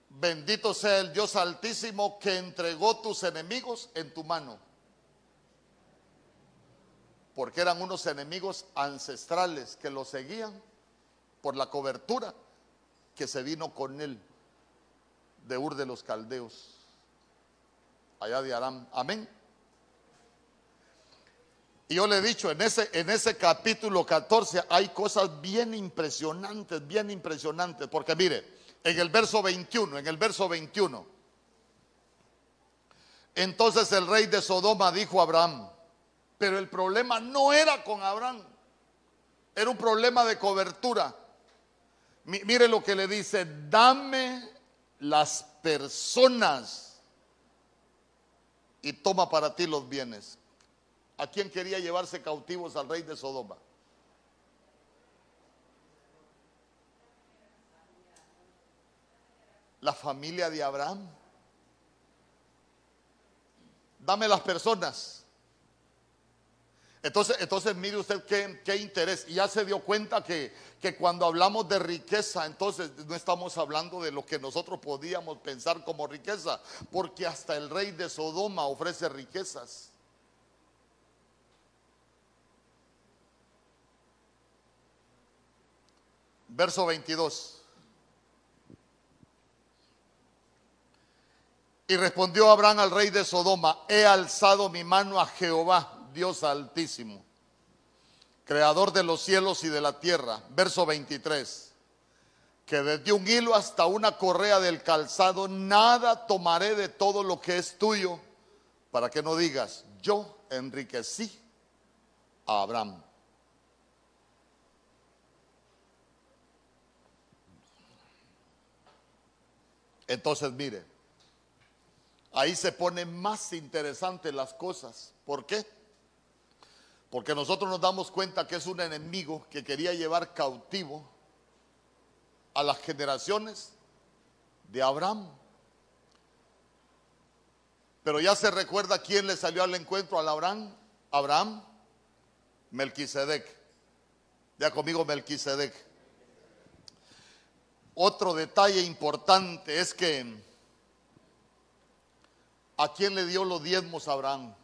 bendito sea el Dios altísimo que entregó tus enemigos en tu mano? Porque eran unos enemigos ancestrales que lo seguían por la cobertura que se vino con él de Ur de los Caldeos, allá de Aram. Amén. Y yo le he dicho, en ese, en ese capítulo 14 hay cosas bien impresionantes, bien impresionantes, porque mire, en el verso 21, en el verso 21, entonces el rey de Sodoma dijo a Abraham, pero el problema no era con Abraham, era un problema de cobertura. Mire lo que le dice, dame las personas y toma para ti los bienes. ¿A quién quería llevarse cautivos al rey de Sodoma? La familia de Abraham. Dame las personas. Entonces, entonces mire usted qué, interés. Y ya se dio cuenta que, que, cuando hablamos de riqueza, entonces no estamos hablando de lo que nosotros podíamos pensar como riqueza, porque hasta el rey de Sodoma ofrece riquezas. Verso 22. Y respondió Abraham al rey de Sodoma, he alzado mi mano a Jehová Dios altísimo, creador de los cielos y de la tierra. Verso 23. Que desde un hilo hasta una correa del calzado, nada tomaré de todo lo que es tuyo, para que no digas, yo enriquecí a Abraham. Entonces, mire, ahí se ponen más interesantes las cosas. ¿Por qué? Porque nosotros nos damos cuenta que es un enemigo que quería llevar cautivo a las generaciones de Abraham. Pero ya se recuerda quién le salió al encuentro a Abraham. Abraham, Melquisedec. Ya conmigo Melquisedec. Otro detalle importante es que a quién le dio los diezmos Abraham.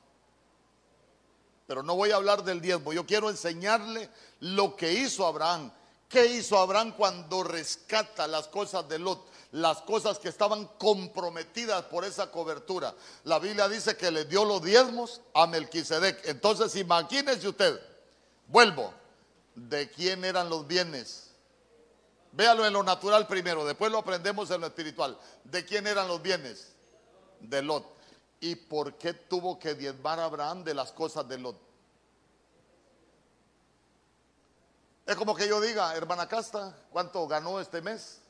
Pero no voy a hablar del diezmo, yo quiero enseñarle lo que hizo Abraham. ¿Qué hizo Abraham cuando rescata las cosas de Lot? Las cosas que estaban comprometidas por esa cobertura. La Biblia dice que le dio los diezmos a Melquisedec. Entonces, imagínese usted, vuelvo, ¿de quién eran los bienes? Véalo en lo natural primero, después lo aprendemos en lo espiritual. ¿De quién eran los bienes? De Lot. ¿Y por qué tuvo que diezmar a Abraham de las cosas de Lot? Es como que yo diga, hermana Casta, ¿cuánto ganó este mes?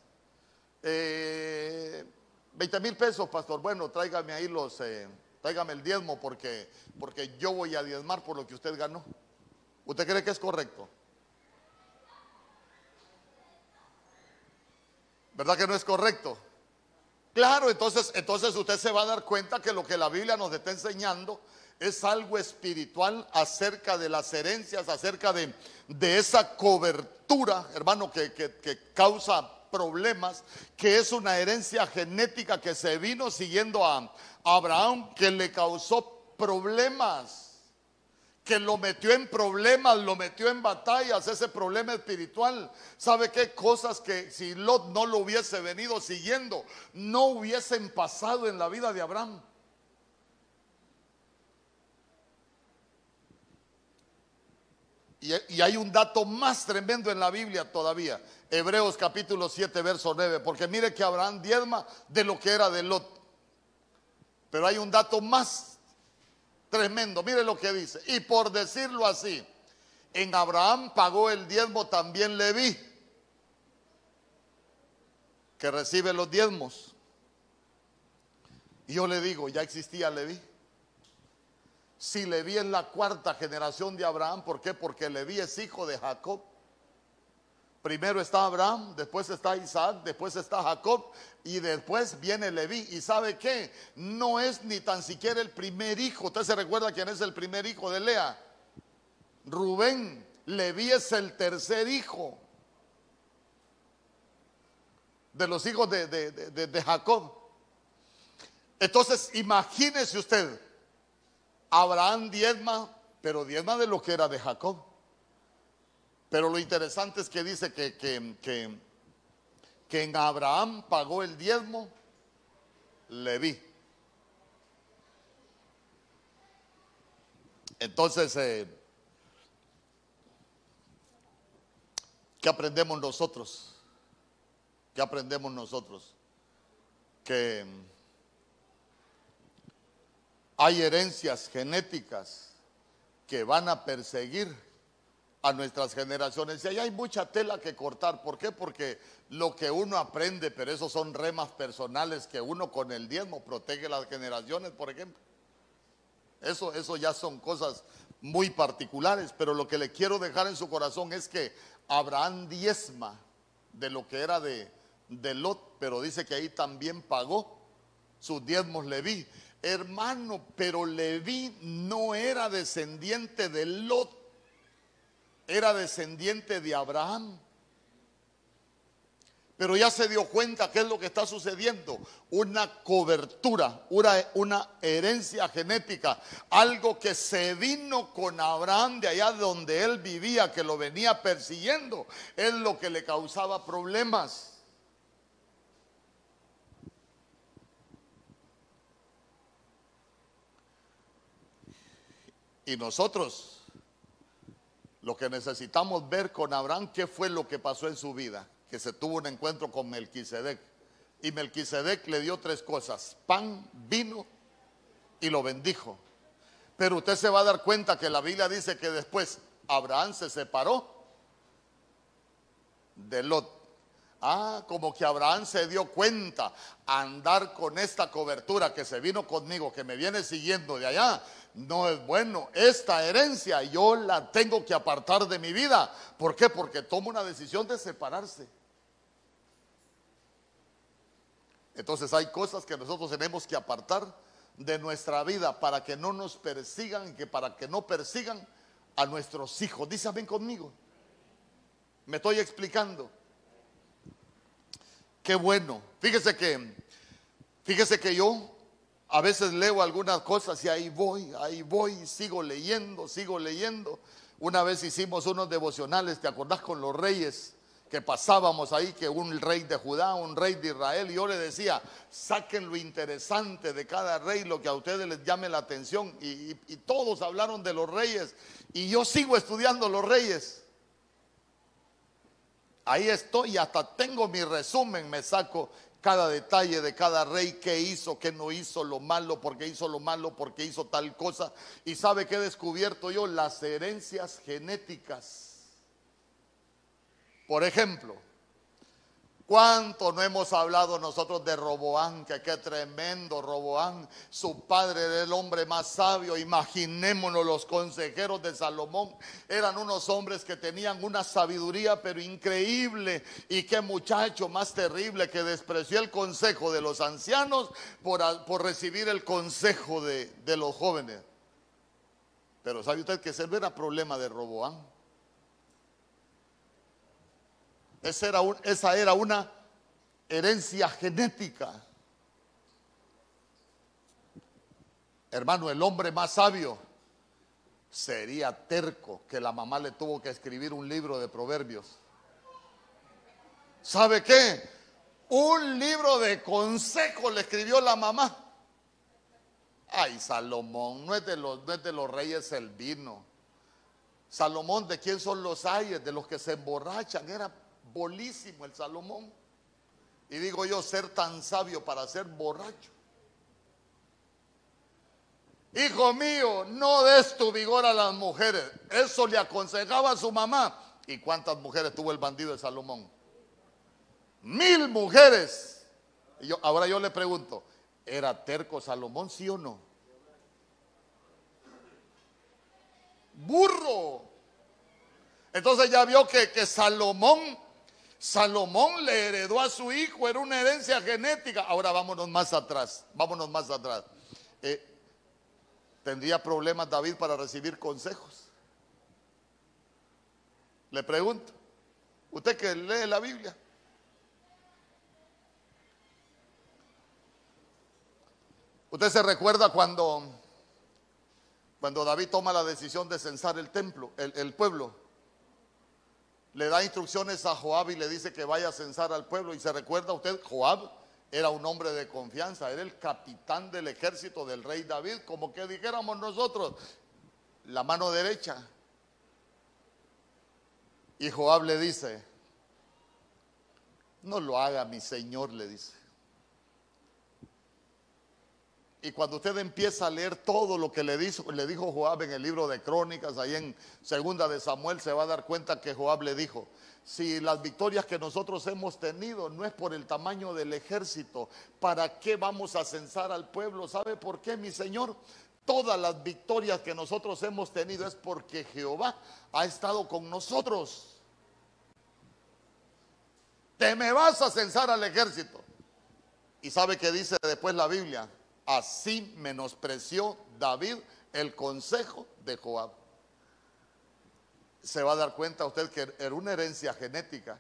Eh, 20 mil pesos, pastor. Bueno, tráigame ahí los, eh, tráigame el diezmo porque, porque yo voy a diezmar por lo que usted ganó. ¿Usted cree que es correcto? ¿Verdad que no es correcto? Claro, entonces, entonces usted se va a dar cuenta que lo que la Biblia nos está enseñando es algo espiritual acerca de las herencias, acerca de, de esa cobertura, hermano, que, que, causa problemas, que es una herencia genética que se vino siguiendo a Abraham, que le causó problemas que lo metió en problemas, lo metió en batallas, ese problema espiritual. ¿Sabe qué cosas que si Lot no lo hubiese venido siguiendo, no hubiesen pasado en la vida de Abraham? Y, hay un dato más tremendo en la Biblia todavía. Hebreos capítulo 7, verso 9. Porque mire que Abraham diezma de lo que era de Lot. Pero hay un dato más Tremendo, mire lo que dice. Y por decirlo así, en Abraham pagó el diezmo también Leví, que recibe los diezmos. Yo le digo, ya existía Leví. Si Leví es la cuarta generación de Abraham, ¿por qué? Porque Leví es hijo de Jacob. Primero está Abraham, después está Isaac, después está Jacob y después viene Leví. ¿Y sabe qué? No es ni tan siquiera el primer hijo. ¿Usted se recuerda quién es el primer hijo de Lea? Rubén. Leví es el tercer hijo de los hijos de, de Jacob. Entonces, imagínese usted, Abraham diezma, pero diezma de lo que era de Jacob. Pero lo interesante es que dice que, que, que, en Abraham pagó el diezmo Leví. Entonces, eh, ¿qué aprendemos nosotros? ¿Qué aprendemos nosotros? Que hay herencias genéticas que van a perseguir a nuestras generaciones. Y ahí hay mucha tela que cortar. ¿Por qué? Porque lo que uno aprende, pero esos son remas personales que uno con el diezmo protege las generaciones, por ejemplo. Eso, eso ya son cosas muy particulares, pero lo que le quiero dejar en su corazón es que Abraham diezma de lo que era de, de Lot, pero dice que ahí también pagó sus diezmos Leví. Hermano, pero Leví no era descendiente de Lot era descendiente de Abraham. pero ya se dio cuenta qué es lo que está sucediendo. Una cobertura, una, una, herencia genética, algo que se vino con Abraham de allá donde él vivía, que lo venía persiguiendo, es lo que le causaba problemas. Y nosotros, lo que necesitamos ver con Abraham, qué fue lo que pasó en su vida que se tuvo un encuentro con Melquisedec. Y Melquisedec le dio tres cosas, pan, vino y lo bendijo. Pero usted se va a dar cuenta que la Biblia dice que después Abraham se separó de Lot. Ah, como que Abraham se dio cuenta andar con esta cobertura que se vino conmigo, que me viene siguiendo de allá, no es bueno. Esta herencia yo la tengo que apartar de mi vida. ¿Por qué? Porque tomo una decisión de separarse. Entonces hay cosas que nosotros tenemos que apartar de nuestra vida para que no nos persigan y que para que no persigan a nuestros hijos. Dice, ven conmigo. Me estoy explicando. Qué bueno. Fíjese que, fíjese que yo a veces leo algunas cosas y ahí voy, ahí voy, sigo leyendo, sigo leyendo. Una vez hicimos unos devocionales, ¿te acordás con los reyes? que pasábamos ahí, que un rey de Judá, un rey de Israel, y yo le decía, saquen lo interesante de cada rey, lo que a ustedes les llame la atención, y, y todos hablaron de los reyes, y yo sigo estudiando los reyes. Ahí estoy, hasta tengo mi resumen, me saco cada detalle de cada rey, qué hizo, qué no hizo, lo malo, porque hizo lo malo, porque hizo tal cosa. Y sabe que he descubierto yo las herencias genéticas por ejemplo, ¿Cuánto no hemos hablado nosotros de Roboán? Que qué tremendo Roboán. Su padre era el hombre más sabio. Imaginémonos los consejeros de Salomón. Eran unos hombres que tenían una sabiduría pero increíble. Y qué muchacho más terrible que despreció el consejo de los ancianos por, por recibir el consejo de, de, los jóvenes. Pero ¿sabe usted que ese no era problema de Roboán? Esa era, una herencia genética. Hermano, el hombre más sabio sería terco que la mamá le tuvo que escribir un libro de proverbios. ¿Sabe qué? Un libro de consejo le escribió la mamá. Ay, Salomón, no es de los, no es de los reyes el vino. Salomón, ¿de quién son los ayes? De los que se emborrachan. Era bolísimo el Salomón. Y digo yo, ser tan sabio para ser borracho. Hijo mío, no des tu vigor a las mujeres. Eso le aconsejaba a su mamá. ¿Y cuántas mujeres tuvo el bandido de Salomón? Mil mujeres. Y yo, ahora yo le pregunto, ¿era terco Salomón, sí o no? Burro. Entonces ya vio que, que Salomón Salomón le heredó a su hijo, era una herencia genética. Ahora vámonos más atrás, vámonos más atrás. Eh, ¿Tendría problemas David para recibir consejos? Le pregunto, usted que lee la Biblia. Usted se recuerda cuando, cuando David toma la decisión de censar el templo, el, el pueblo le da instrucciones a Joab y le dice que vaya a censar al pueblo. Y se recuerda usted, Joab era un hombre de confianza, era el capitán del ejército del rey David, como que dijéramos nosotros, la mano derecha. Y Joab le dice, no lo haga mi señor, le dice. Y cuando usted empieza a leer todo lo que le dijo, le dijo Joab en el libro de Crónicas, ahí en Segunda de Samuel, se va a dar cuenta que Joab le dijo, si las victorias que nosotros hemos tenido no es por el tamaño del ejército, ¿para qué vamos a censar al pueblo? ¿Sabe por qué, mi Señor? Todas las victorias que nosotros hemos tenido es porque Jehová ha estado con nosotros. Te me vas a censar al ejército. ¿Y sabe qué dice después la Biblia? Así menospreció David el consejo de Joab. Se va a dar cuenta usted que era una herencia genética.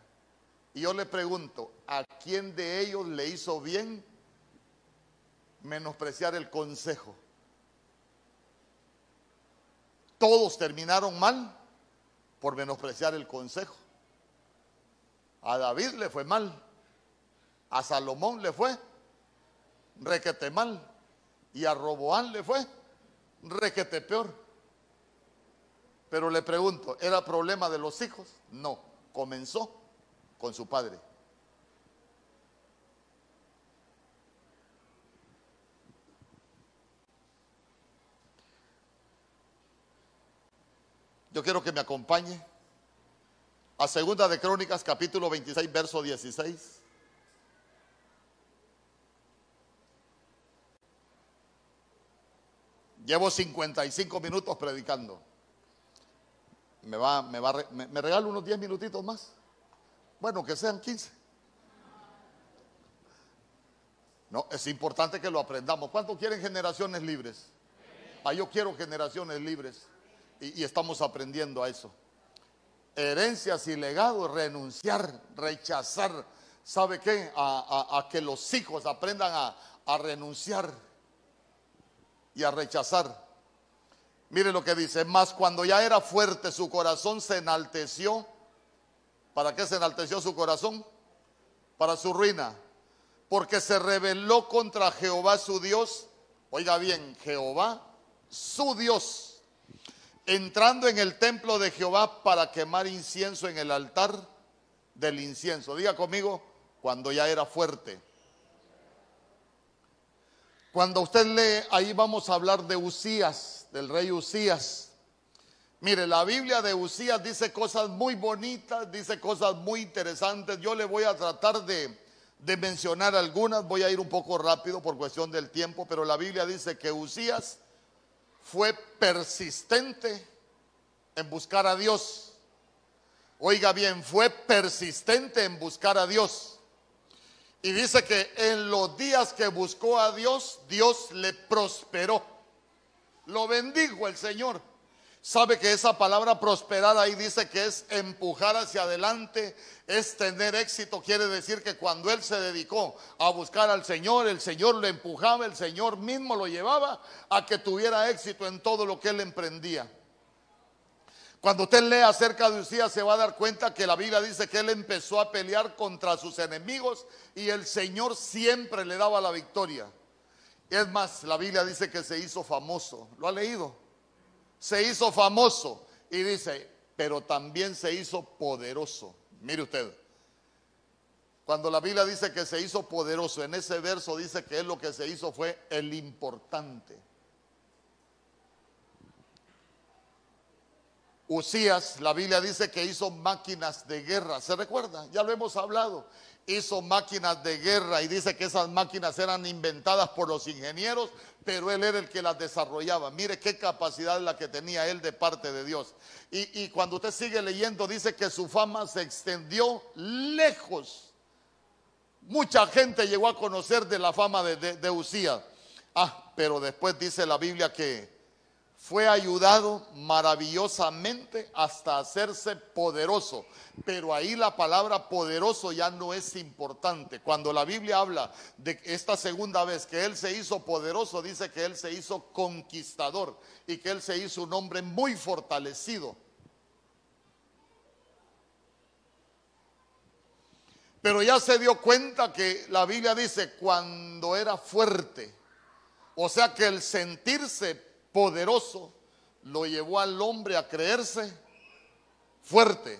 Y yo le pregunto, ¿a quién de ellos le hizo bien menospreciar el consejo? Todos terminaron mal por menospreciar el consejo. A David le fue mal, a Salomón le fue requete mal y a Roboán le fue requete peor. Pero le pregunto, ¿era problema de los hijos? No, comenzó con su padre. Yo quiero que me acompañe a Segunda de Crónicas, capítulo 26, verso 16. Llevo 55 minutos predicando. ¿Me, va, me, va, me, me regalo unos 10 minutitos más? Bueno, que sean 15. No, es importante que lo aprendamos. ¿Cuántos quieren generaciones libres? Ah, yo quiero generaciones libres y, estamos aprendiendo a eso. Herencias y legados, renunciar, rechazar. ¿Sabe qué? A, que los hijos aprendan a renunciar y a rechazar. Mire lo que dice, más cuando ya era fuerte su corazón se enalteció. ¿Para qué se enalteció su corazón? Para su ruina. Porque se rebeló contra Jehová su Dios. Oiga bien, Jehová su Dios entrando en el templo de Jehová para quemar incienso en el altar del incienso. Diga conmigo, cuando ya era fuerte. Cuando usted lee, ahí vamos a hablar de Usías, del rey Usías. Mire, la Biblia de Usías dice cosas muy bonitas, dice cosas muy interesantes. Yo le voy a tratar de, de mencionar algunas, voy a ir un poco rápido por cuestión del tiempo, pero la Biblia dice que Usías fue persistente en buscar a Dios. Oiga bien, fue persistente en buscar a Dios. Y dice que en los días que buscó a Dios, Dios le prosperó. Lo bendijo el Señor. Sabe que esa palabra prosperar ahí dice que es empujar hacia adelante, es tener éxito. Quiere decir que cuando él se dedicó a buscar al Señor, el Señor lo empujaba, el Señor mismo lo llevaba a que tuviera éxito en todo lo que él emprendía. Cuando usted lee acerca de Usías se va a dar cuenta que la Biblia dice que él empezó a pelear contra sus enemigos y el Señor siempre le daba la victoria. Es más, la Biblia dice que se hizo famoso. ¿Lo ha leído? se hizo famoso y dice, pero también se hizo poderoso. Mire usted, cuando la Biblia dice que se hizo poderoso, en ese verso dice que él lo que se hizo fue el importante. Usías, la Biblia dice que hizo máquinas de guerra, ¿se recuerda? Ya lo hemos hablado hizo máquinas de guerra y dice que esas máquinas eran inventadas por los ingenieros, pero él era el que las desarrollaba. Mire qué capacidad la que tenía él de parte de Dios. Y, cuando usted sigue leyendo, dice que su fama se extendió lejos. Mucha gente llegó a conocer de la fama de, de, de Usías. Ah, pero después dice la Biblia que fue ayudado maravillosamente hasta hacerse poderoso. Pero ahí la palabra poderoso ya no es importante. Cuando la Biblia habla de esta segunda vez que él se hizo poderoso, dice que él se hizo conquistador y que él se hizo un hombre muy fortalecido. Pero ya se dio cuenta que la Biblia dice cuando era fuerte. O sea que el sentirse poderoso lo llevó al hombre a creerse fuerte.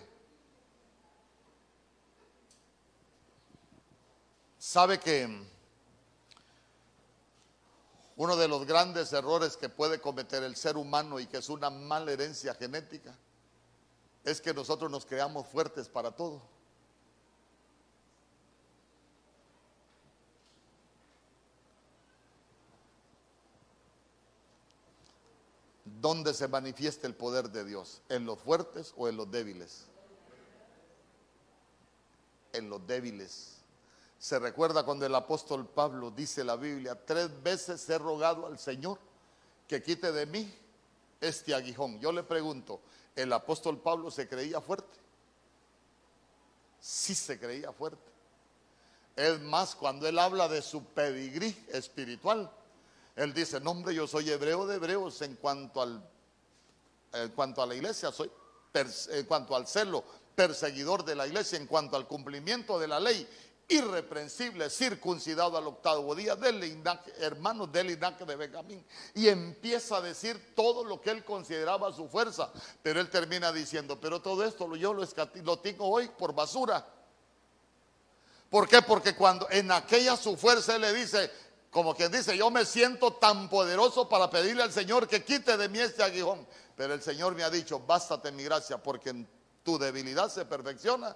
Sabe que uno de los grandes errores que puede cometer el ser humano y que es una mala herencia genética es que nosotros nos creamos fuertes para todo. ¿Dónde se manifiesta el poder de Dios? ¿En los fuertes o en los débiles? En los débiles. Se recuerda cuando el apóstol Pablo dice la Biblia, tres veces he rogado al Señor que quite de mí este aguijón. Yo le pregunto, ¿el apóstol Pablo se creía fuerte? sí se creía fuerte. Es más, cuando él habla de su pedigrí espiritual, él dice, no hombre, yo soy hebreo de hebreos en cuanto al en cuanto a la iglesia, soy en cuanto al celo, perseguidor de la iglesia, en cuanto al cumplimiento de la ley, irreprensible, circuncidado al octavo día del hermano del linaje de Benjamín. Y empieza a decir todo lo que él consideraba su fuerza, pero él termina diciendo, pero todo esto yo lo, lo tengo hoy por basura. ¿Por qué? Porque cuando en aquella su fuerza él le dice, como quien dice, yo me siento tan poderoso para pedirle al Señor que quite de mí este aguijón. Pero el Señor me ha dicho, bástate mi gracia, porque en tu debilidad se perfecciona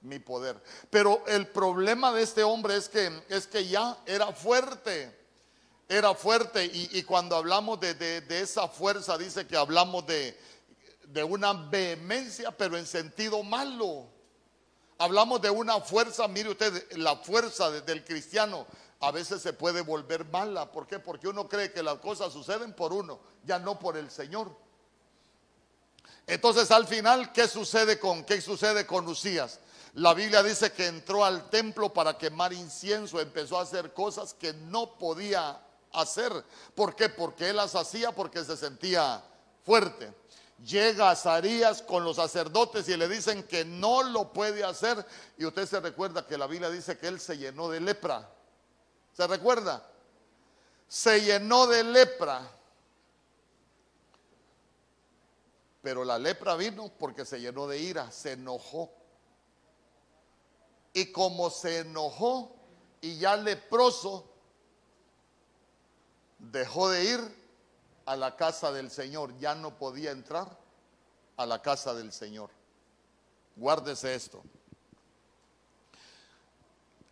mi poder. Pero el problema de este hombre es que, es que ya era fuerte. Era fuerte. Y, cuando hablamos de, esa fuerza, dice que hablamos de, de una vehemencia, pero en sentido malo. Hablamos de una fuerza, mire usted, la fuerza del cristiano a veces se puede volver mala. ¿Por qué? Porque uno cree que las cosas suceden por uno, ya no por el Señor. Entonces al final, ¿qué sucede con qué sucede con Lucías? La Biblia dice que entró al templo para quemar incienso, empezó a hacer cosas que no podía hacer. ¿Por qué? Porque él las hacía porque se sentía fuerte. Llega a Zarías con los sacerdotes y le dicen que no lo puede hacer. Y usted se recuerda que la Biblia dice que él se llenó de lepra. ¿Se recuerda? Se llenó de lepra. Pero la lepra vino porque se llenó de ira, se enojó. Y como se enojó y ya leproso, dejó de ir a la casa del Señor, ya no podía entrar a la casa del Señor. Guárdese esto.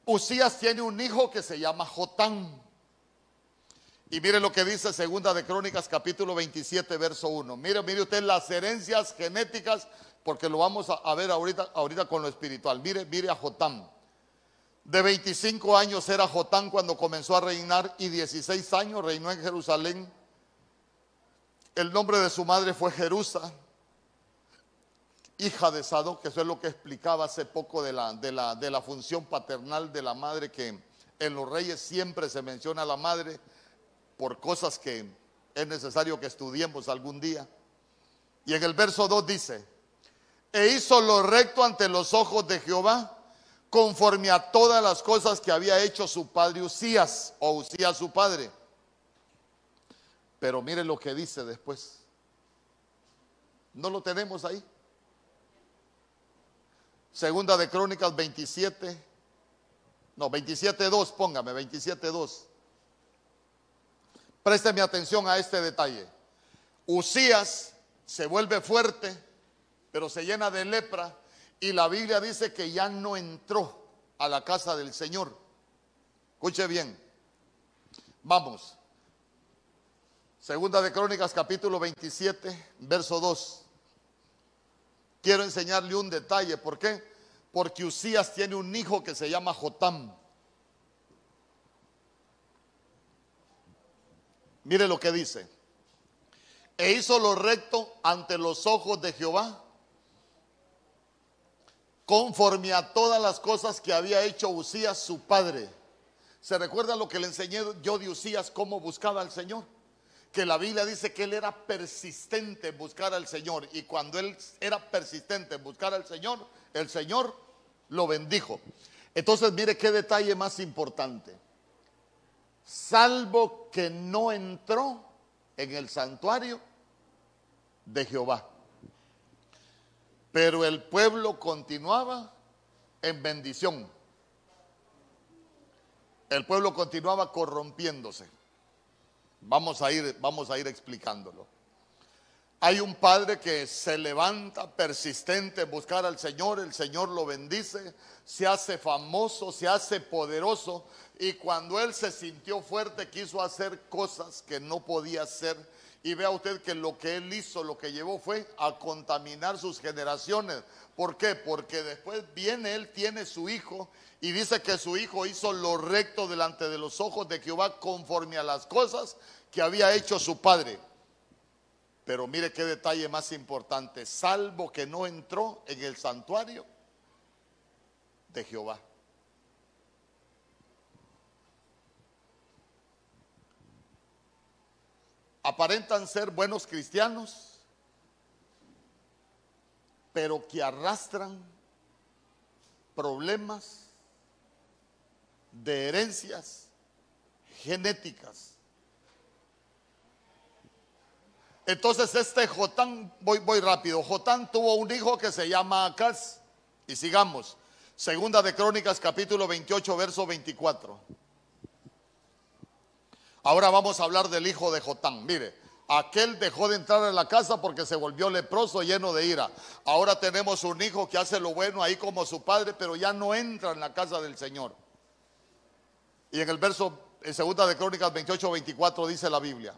Usías tiene un hijo que se llama Jotán. Y mire lo que dice Segunda de Crónicas capítulo 27 verso 1. Mire, mire usted las herencias genéticas porque lo vamos a, ver ahorita, ahorita con lo espiritual. Mire, mire a Jotán. De 25 años era Jotán cuando comenzó a reinar y 16 años reinó en Jerusalén. El nombre de su madre fue Jerusa hija de Sado, que eso es lo que explicaba hace poco de la, de la, de la función paternal de la madre, que en los reyes siempre se menciona a la madre por cosas que es necesario que estudiemos algún día. Y en el verso 2 dice, e hizo lo recto ante los ojos de Jehová, conforme a todas las cosas que había hecho su padre Usías, o Usías su padre. Pero mire lo que dice después. ¿No lo tenemos ahí? Segunda de Crónicas 27. No, 27.2, póngame, 27.2. Présteme atención a este detalle. Usías se vuelve fuerte, pero se llena de lepra y la Biblia dice que ya no entró a la casa del Señor. Escuche bien. Vamos. Segunda de Crónicas capítulo 27, verso 2 quiero enseñarle un detalle. ¿Por qué? Porque Usías tiene un hijo que se llama Jotam. Mire lo que dice. E hizo lo recto ante los ojos de Jehová, conforme a todas las cosas que había hecho Usías su padre. ¿Se recuerda lo que le enseñé yo de Usías cómo buscaba al Señor? Que la Biblia dice que él era persistente en buscar al Señor. Y cuando él era persistente en buscar al Señor, el Señor lo bendijo. Entonces mire qué detalle más importante. Salvo que no entró en el santuario de Jehová. Pero el pueblo continuaba en bendición. El pueblo continuaba corrompiéndose. Vamos a ir, vamos a ir explicándolo. Hay un padre que se levanta persistente en buscar al Señor, el Señor lo bendice, se hace famoso, se hace poderoso y cuando él se sintió fuerte quiso hacer cosas que no podía hacer. Y vea usted que lo que él hizo, lo que llevó fue a contaminar sus generaciones. ¿Por qué? Porque después viene él, tiene su hijo y dice que su hijo hizo lo recto delante de los ojos de Jehová conforme a las cosas que había hecho su padre. Pero mire qué detalle más importante, salvo que no entró en el santuario de Jehová. Aparentan ser buenos cristianos, pero que arrastran problemas de herencias genéticas. Entonces este Jotán, voy, rápido, Jotán tuvo un hijo que se llama Acaz. Y sigamos. Segunda de Crónicas capítulo 28, verso 24. Ahora vamos a hablar del hijo de Jotán. Mire, aquel dejó de entrar en la casa porque se volvió leproso, lleno de ira. Ahora tenemos un hijo que hace lo bueno ahí como su padre, pero ya no entra en la casa del Señor. Y en el verso, en segunda de Crónicas 28, 24 dice la Biblia.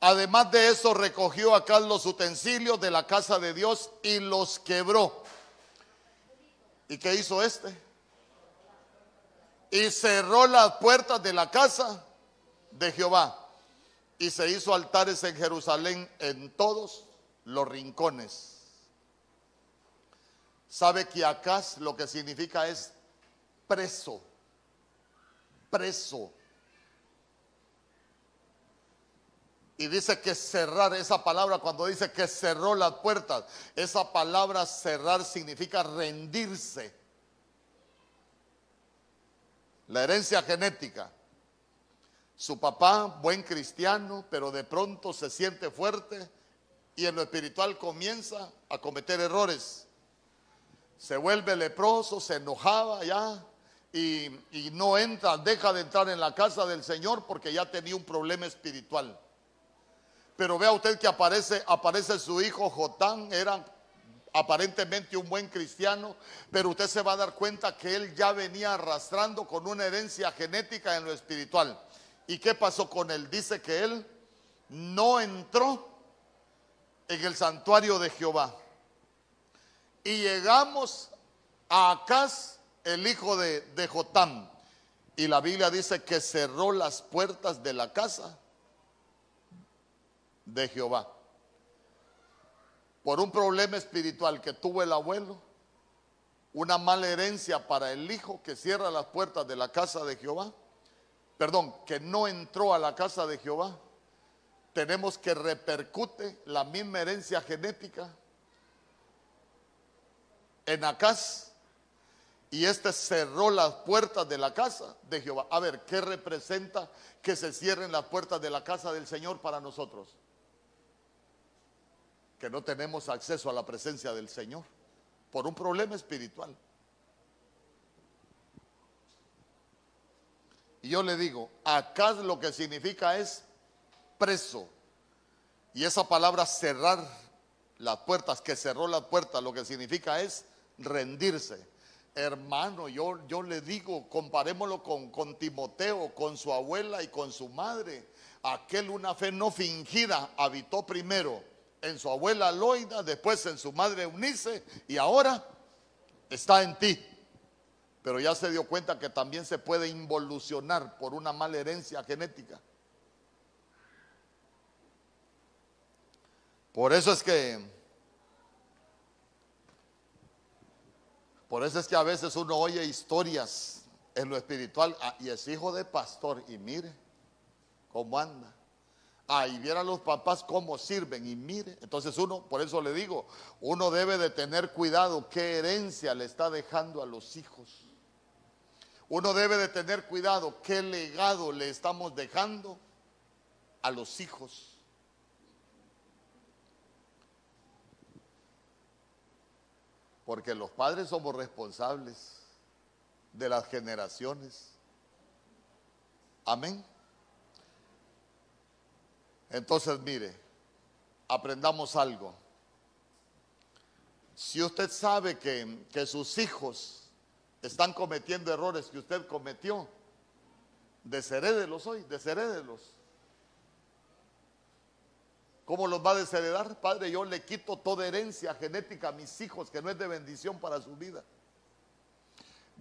Además de eso, recogió acá los utensilios de la casa de Dios y los quebró. ¿Y qué hizo este? Y cerró las puertas de la casa de Jehová. Y se hizo altares en Jerusalén en todos los rincones. ¿Sabe que acá lo que significa es preso? Preso. Y dice que cerrar, esa palabra cuando dice que cerró las puertas, esa palabra cerrar significa rendirse. La herencia genética. Su papá, buen cristiano, pero de pronto se siente fuerte y en lo espiritual comienza a cometer errores. Se vuelve leproso, se enojaba ya y, y no entra, deja de entrar en la casa del Señor porque ya tenía un problema espiritual. Pero vea usted que aparece, aparece su hijo Jotán, era aparentemente un buen cristiano, pero usted se va a dar cuenta que él ya venía arrastrando con una herencia genética en lo espiritual. ¿Y qué pasó con él? Dice que él no entró en el santuario de Jehová. Y llegamos a Acaz, el hijo de, de. Y la Biblia dice que cerró las puertas de la casa de Jehová. Por un problema espiritual que tuvo el abuelo, una mala herencia para el hijo que cierra las puertas de la casa de Jehová, perdón, que no entró a la casa de Jehová, tenemos que repercute la misma herencia genética en Acaz y este cerró las puertas de la casa de Jehová. A ver, ¿qué representa que se cierren las puertas de la casa del Señor para nosotros? que no tenemos acceso a la presencia del Señor por un problema espiritual. Y yo le digo, acá lo que significa es preso. Y esa palabra cerrar las puertas, que cerró las puertas, lo que significa es rendirse. Hermano, yo, yo le digo, comparémoslo con, con Timoteo, con su abuela y con su madre. Aquel una fe no fingida habitó primero en su abuela Loida, después en su madre Eunice y ahora está en ti. Pero ya se dio cuenta que también se puede involucionar por una mala herencia genética. Por eso es que por eso es que a veces uno oye historias en lo espiritual ah, y es hijo de pastor y mire cómo anda. Ahí y vieran los papás cómo sirven y mire. Entonces uno, por eso le digo, uno debe de tener cuidado qué herencia le está dejando a los hijos. Uno debe de tener cuidado qué legado le estamos dejando a los hijos. Porque los padres somos responsables de las generaciones. Amén. Entonces, mire, aprendamos algo. Si usted sabe que, que sus hijos están cometiendo errores que usted cometió, desherédelos hoy, desherédelos. ¿Cómo los va a desheredar? Padre, yo le quito toda herencia genética a mis hijos que no es de bendición para su vida.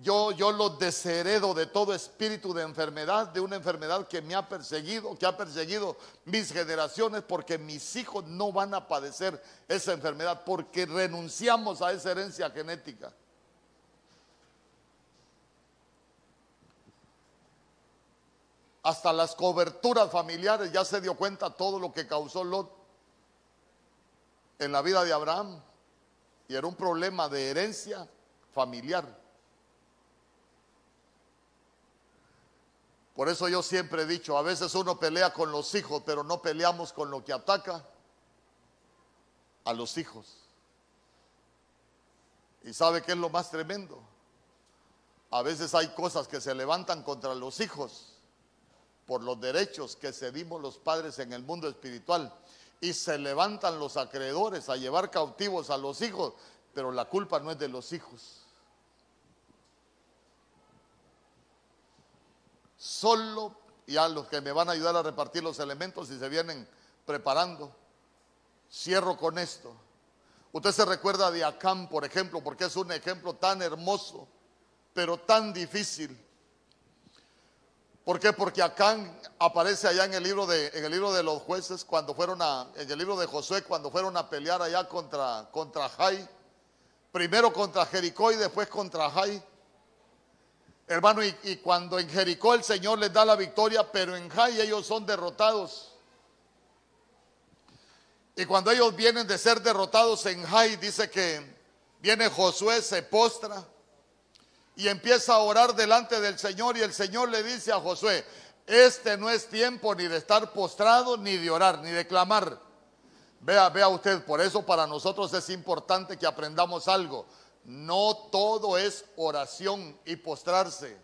Yo, yo los desheredo de todo espíritu de enfermedad, de una enfermedad que me ha perseguido, que ha perseguido mis generaciones, porque mis hijos no van a padecer esa enfermedad, porque renunciamos a esa herencia genética. Hasta las coberturas familiares, ya se dio cuenta todo lo que causó Lot en la vida de Abraham. Y era un problema de herencia familiar. Por eso yo siempre he dicho, a veces uno pelea con los hijos, pero no peleamos con lo que ataca a los hijos. ¿Y sabe qué es lo más tremendo? A veces hay cosas que se levantan contra los hijos por los derechos que cedimos los padres en el mundo espiritual y se levantan los acreedores a llevar cautivos a los hijos, pero la culpa no es de los hijos. Solo, ya los que me van a ayudar a repartir los elementos y se vienen preparando, cierro con esto. Usted se recuerda de Acán, por ejemplo, porque es un ejemplo tan hermoso, pero tan difícil. ¿Por qué? Porque Acán aparece allá en el libro de, en el libro de los jueces, cuando fueron a, en el libro de Josué, cuando fueron a pelear allá contra, contra Jai, primero contra Jericó y después contra Jai. Hermano, y, y, cuando en Jericó el Señor les da la victoria, pero en Jai ellos son derrotados. Y cuando ellos vienen de ser derrotados en Jai, dice que viene Josué, se postra y empieza a orar delante del Señor y el Señor le dice a Josué, este no es tiempo ni de estar postrado, ni de orar, ni de clamar. Vea, vea usted, por eso para nosotros es importante que aprendamos algo. No todo es oración y postrarse.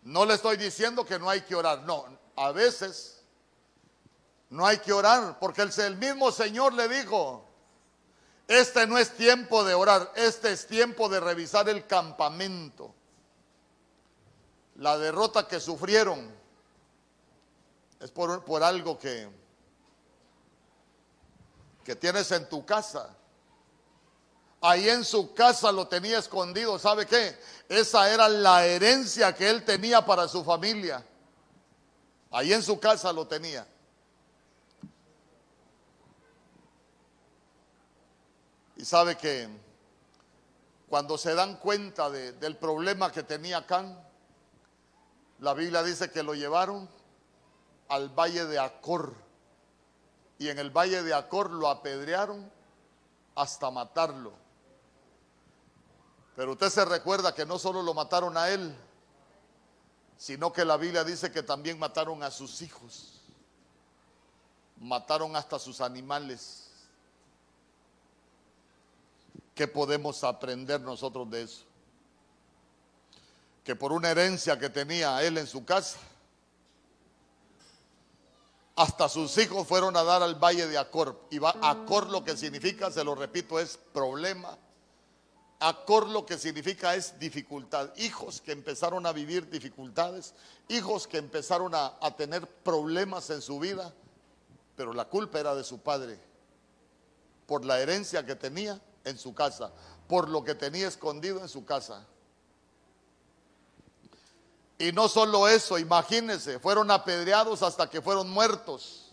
No le estoy diciendo que no hay que orar, no, a veces no hay que orar, porque el, mismo Señor le dijo, este no es tiempo de orar, este es tiempo de revisar el campamento. La derrota que sufrieron es por, algo que, que tienes en tu casa. Ahí en su casa lo tenía escondido. ¿Sabe qué? Esa era la herencia que él tenía para su familia. Ahí en su casa lo tenía. Y sabe que cuando se dan cuenta de, del problema que tenía Can, la Biblia dice que lo llevaron al valle de Acor. Y en el valle de Acor lo apedrearon hasta matarlo. Pero usted se recuerda que no solo lo mataron a él, sino que la Biblia dice que también mataron a sus hijos. Mataron hasta sus animales. ¿Qué podemos aprender nosotros de eso? Que por una herencia que tenía él en su casa, hasta sus hijos fueron a dar al valle de Acor. Y va Acor lo que significa, se lo repito, es problema. Acor lo que significa es dificultad. Hijos que empezaron a vivir dificultades, hijos que empezaron a, a tener problemas en su vida, pero la culpa era de su padre por la herencia que tenía en su casa, por lo que tenía escondido en su casa. Y no solo eso, imagínense, fueron apedreados hasta que fueron muertos.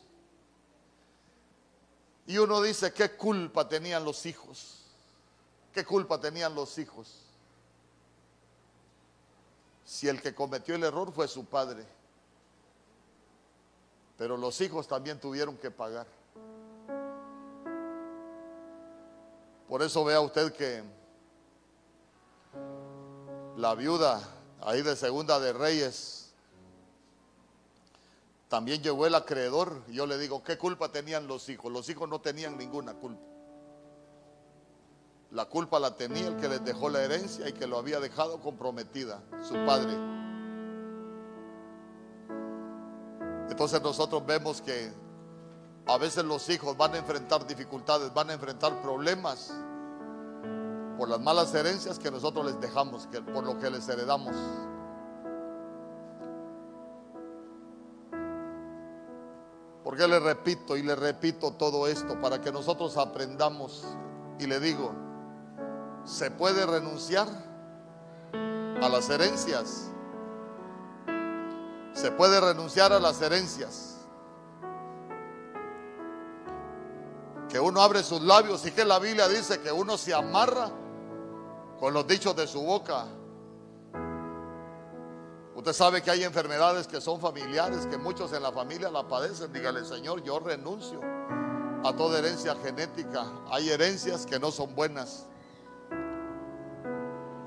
Y uno dice, ¿qué culpa tenían los hijos? ¿Qué culpa tenían los hijos? Si el que cometió el error fue su padre. Pero los hijos también tuvieron que pagar. Por eso vea usted que la viuda ahí de Segunda de Reyes también llegó el acreedor. Yo le digo, ¿qué culpa tenían los hijos? Los hijos no tenían ninguna culpa. La culpa la tenía el que les dejó la herencia y que lo había dejado comprometida, su padre. Entonces nosotros vemos que a veces los hijos van a enfrentar dificultades, van a enfrentar problemas por las malas herencias que nosotros les dejamos, por lo que les heredamos. Porque le repito y le repito todo esto para que nosotros aprendamos y le digo, se puede renunciar a las herencias. Se puede renunciar a las herencias. Que uno abre sus labios y que la Biblia dice que uno se amarra con los dichos de su boca. Usted sabe que hay enfermedades que son familiares, que muchos en la familia la padecen. Dígale, Señor, yo renuncio a toda herencia genética. Hay herencias que no son buenas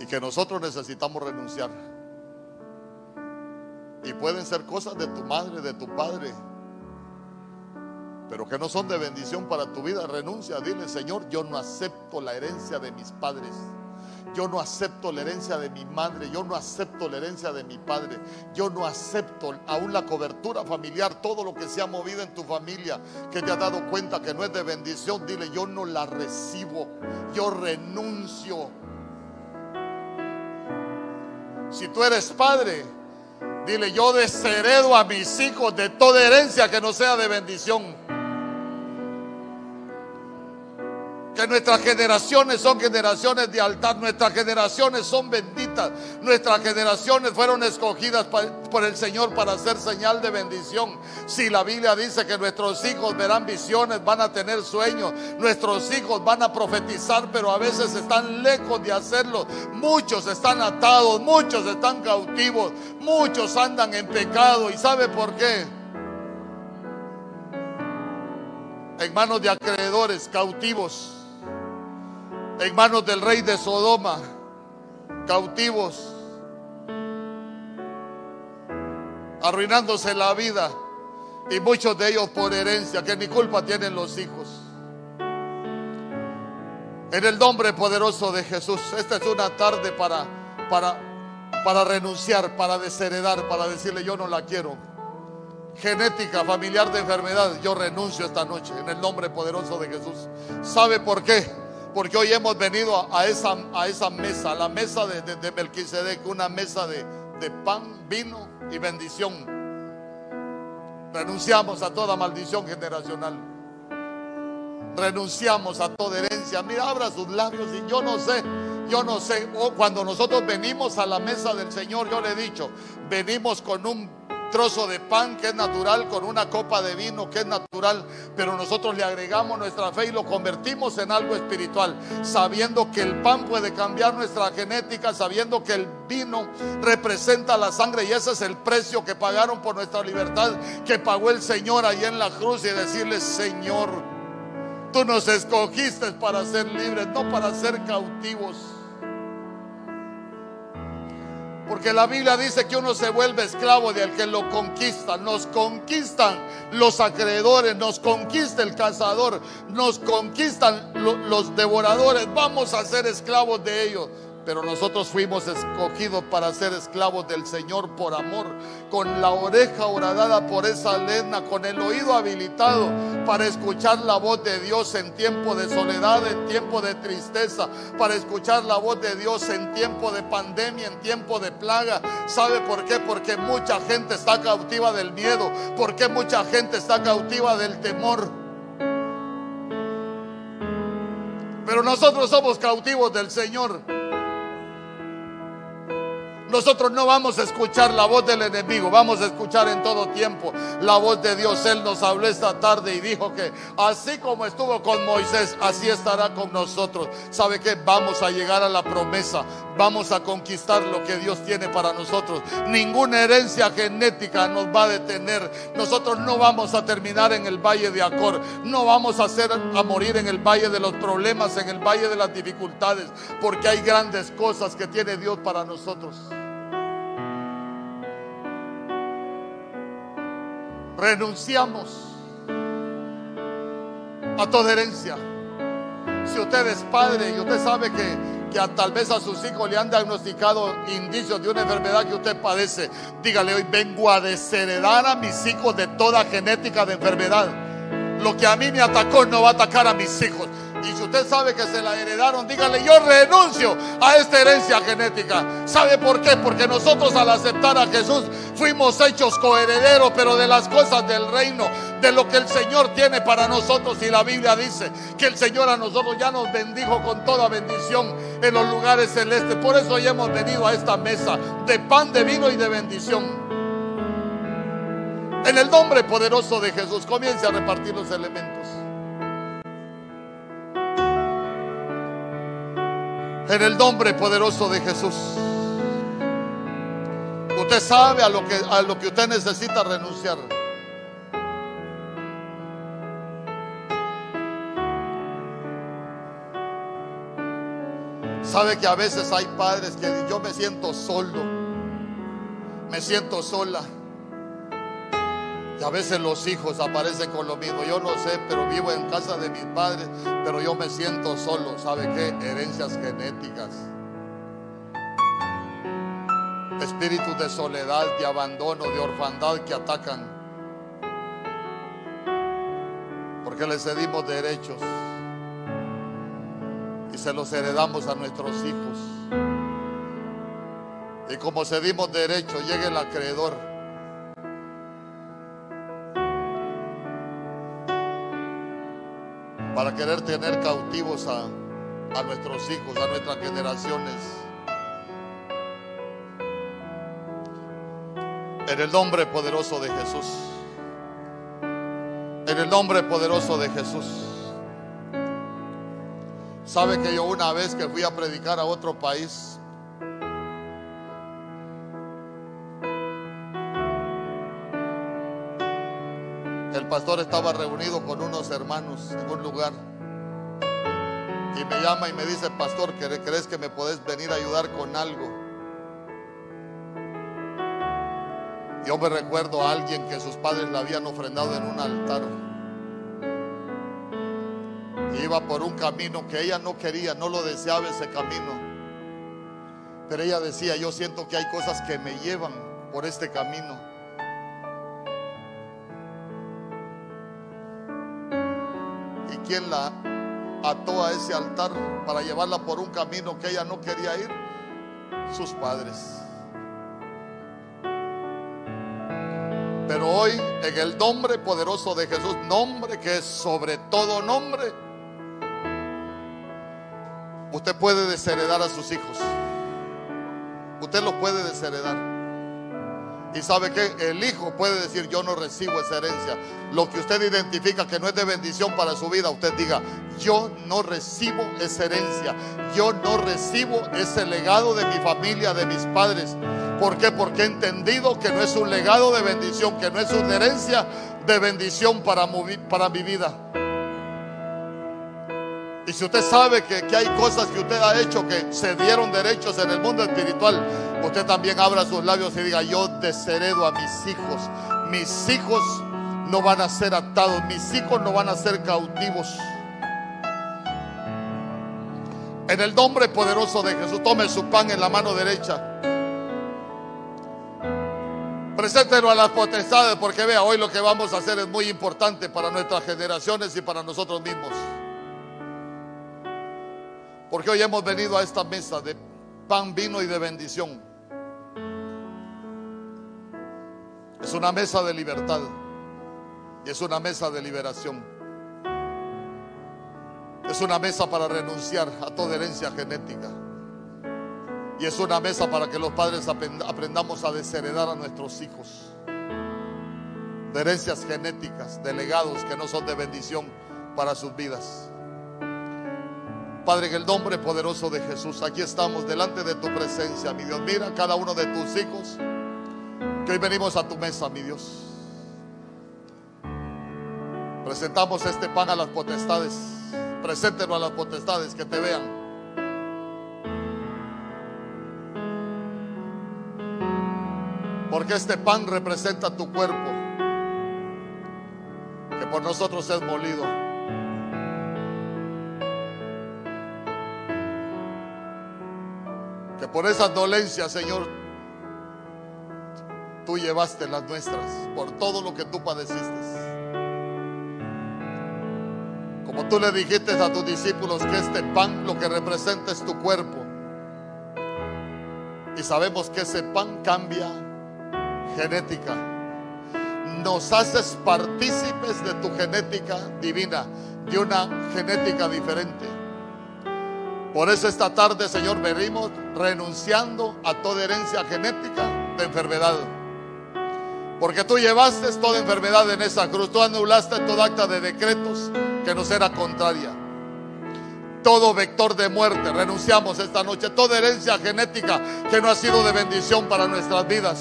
y que nosotros necesitamos renunciar. Y pueden ser cosas de tu madre, de tu padre, pero que no son de bendición para tu vida. Renuncia, dile, Señor, yo no acepto la herencia de mis padres. Yo no acepto la herencia de mi madre, yo no acepto la herencia de mi padre, yo no acepto aún la cobertura familiar, todo lo que se ha movido en tu familia, que te ha dado cuenta que no es de bendición, dile, yo no la recibo, yo renuncio. Si tú eres padre, dile, yo desheredo a mis hijos de toda herencia que no sea de bendición. Que nuestras generaciones son generaciones de altar, nuestras generaciones son benditas, nuestras generaciones fueron escogidas por el Señor para hacer señal de bendición. Si la Biblia dice que nuestros hijos verán visiones, van a tener sueños, nuestros hijos van a profetizar, pero a veces están lejos de hacerlo. Muchos están atados, muchos están cautivos, muchos andan en pecado. ¿Y sabe por qué? En manos de acreedores, cautivos en manos del rey de Sodoma, cautivos, arruinándose la vida y muchos de ellos por herencia, que ni culpa tienen los hijos. En el nombre poderoso de Jesús, esta es una tarde para, para, para renunciar, para desheredar, para decirle yo no la quiero. Genética, familiar de enfermedad, yo renuncio esta noche en el nombre poderoso de Jesús. ¿Sabe por qué? Porque hoy hemos venido a esa, a esa mesa, a la mesa de, de, de Melquisedec, una mesa de, de pan, vino y bendición. Renunciamos a toda maldición generacional. Renunciamos a toda herencia. Mira, abra sus labios y yo no sé, yo no sé. cuando nosotros venimos a la mesa del Señor, yo le he dicho, venimos con un trozo de pan que es natural, con una copa de vino que es natural, pero nosotros le agregamos nuestra fe y lo convertimos en algo espiritual, sabiendo que el pan puede cambiar nuestra genética, sabiendo que el vino representa la sangre y ese es el precio que pagaron por nuestra libertad, que pagó el Señor ahí en la cruz y decirle, Señor, tú nos escogiste para ser libres, no para ser cautivos. Porque la Biblia dice que uno se vuelve esclavo de al que lo conquista. Nos conquistan los acreedores, nos conquista el cazador, nos conquistan los devoradores. Vamos a ser esclavos de ellos. Pero nosotros fuimos escogidos para ser esclavos del Señor por amor, con la oreja horadada por esa lena, con el oído habilitado para escuchar la voz de Dios en tiempo de soledad, en tiempo de tristeza, para escuchar la voz de Dios en tiempo de pandemia, en tiempo de plaga. ¿Sabe por qué? Porque mucha gente está cautiva del miedo, porque mucha gente está cautiva del temor. Pero nosotros somos cautivos del Señor. Nosotros no vamos a escuchar la voz del enemigo, vamos a escuchar en todo tiempo la voz de Dios. Él nos habló esta tarde y dijo que así como estuvo con Moisés, así estará con nosotros. ¿Sabe qué? Vamos a llegar a la promesa, vamos a conquistar lo que Dios tiene para nosotros. Ninguna herencia genética nos va a detener. Nosotros no vamos a terminar en el valle de Acor, no vamos a hacer a morir en el valle de los problemas, en el valle de las dificultades, porque hay grandes cosas que tiene Dios para nosotros. Renunciamos a toda herencia. Si usted es padre y usted sabe que, que tal vez a sus hijos le han diagnosticado indicios de una enfermedad que usted padece, dígale hoy vengo a desheredar a mis hijos de toda genética de enfermedad. Lo que a mí me atacó no va a atacar a mis hijos. Y si usted sabe que se la heredaron, dígale, yo renuncio a esta herencia genética. ¿Sabe por qué? Porque nosotros al aceptar a Jesús fuimos hechos coherederos, pero de las cosas del reino, de lo que el Señor tiene para nosotros. Y la Biblia dice que el Señor a nosotros ya nos bendijo con toda bendición en los lugares celestes. Por eso hoy hemos venido a esta mesa de pan, de vino y de bendición. En el nombre poderoso de Jesús, comience a repartir los elementos. En el nombre poderoso de Jesús. Usted sabe a lo que, a lo que usted necesita renunciar. Sabe que a veces hay padres que yo me siento solo, me siento sola. A veces los hijos aparecen con lo mismo. Yo no sé, pero vivo en casa de mis padres, pero yo me siento solo. ¿Sabe qué? Herencias genéticas. Espíritus de soledad, de abandono, de orfandad que atacan. Porque les cedimos derechos y se los heredamos a nuestros hijos. Y como cedimos derechos, llega el acreedor. Para querer tener cautivos a, a nuestros hijos, a nuestras generaciones. En el nombre poderoso de Jesús. En el nombre poderoso de Jesús. Sabe que yo una vez que fui a predicar a otro país, el pastor estaba reunido con unos hermanos en un lugar y me llama y me dice, pastor, ¿crees que me podés venir a ayudar con algo? Yo me recuerdo a alguien que sus padres le habían ofrendado en un altar iba por un camino que ella no quería, no lo deseaba ese camino. Pero ella decía, yo siento que hay cosas que me llevan por este camino. ¿Y quién la ató a ese altar para llevarla por un camino que ella no quería ir? Sus padres. Pero hoy, en el nombre poderoso de Jesús, nombre que es sobre todo nombre, Usted puede desheredar a sus hijos. Usted los puede desheredar. Y sabe que el hijo puede decir, yo no recibo esa herencia. Lo que usted identifica que no es de bendición para su vida, usted diga, yo no recibo esa herencia. Yo no recibo ese legado de mi familia, de mis padres. ¿Por qué? Porque he entendido que no es un legado de bendición, que no es una herencia de bendición para, para mi vida. Y si usted sabe que, hay cosas que usted ha hecho que se dieron derechos en el mundo espiritual, usted también abra sus labios y diga, yo desheredo a mis hijos. Mis hijos no van a ser atados, mis hijos no van a ser cautivos. En el nombre poderoso de Jesús, tome su pan en la mano derecha. Preséntelo a las potestades porque vea, hoy lo que vamos a hacer es muy importante para nuestras generaciones y para nosotros mismos. Porque hoy hemos venido a esta mesa de pan, vino y de bendición. Es una mesa de libertad y es una mesa de liberación. Es una mesa para renunciar a toda herencia genética. Y es una mesa para que los padres aprendamos a desheredar a nuestros hijos. De herencias genéticas, de legados que no son de bendición para sus vidas. Padre, en el nombre poderoso de Jesús, aquí estamos delante de tu presencia, mi Dios. Mira cada uno de tus hijos que hoy venimos a tu mesa, mi Dios. Presentamos este pan a las potestades. Preséntelo a las potestades que te vean. Porque este pan representa tu cuerpo, que por nosotros es molido. Por esas dolencias, Señor, tú llevaste las nuestras, por todo lo que tú padeciste. Como tú le dijiste a tus discípulos que este pan lo que representa es tu cuerpo. Y sabemos que ese pan cambia genética. Nos haces partícipes de tu genética divina, de una genética diferente. Por eso esta tarde, Señor, venimos renunciando a toda herencia genética de enfermedad. Porque tú llevaste toda enfermedad en esa cruz. Tú anulaste todo acta de decretos que nos era contraria. todo vector de muerte. Renunciamos esta noche. Toda herencia genética que no ha sido de bendición para nuestras vidas.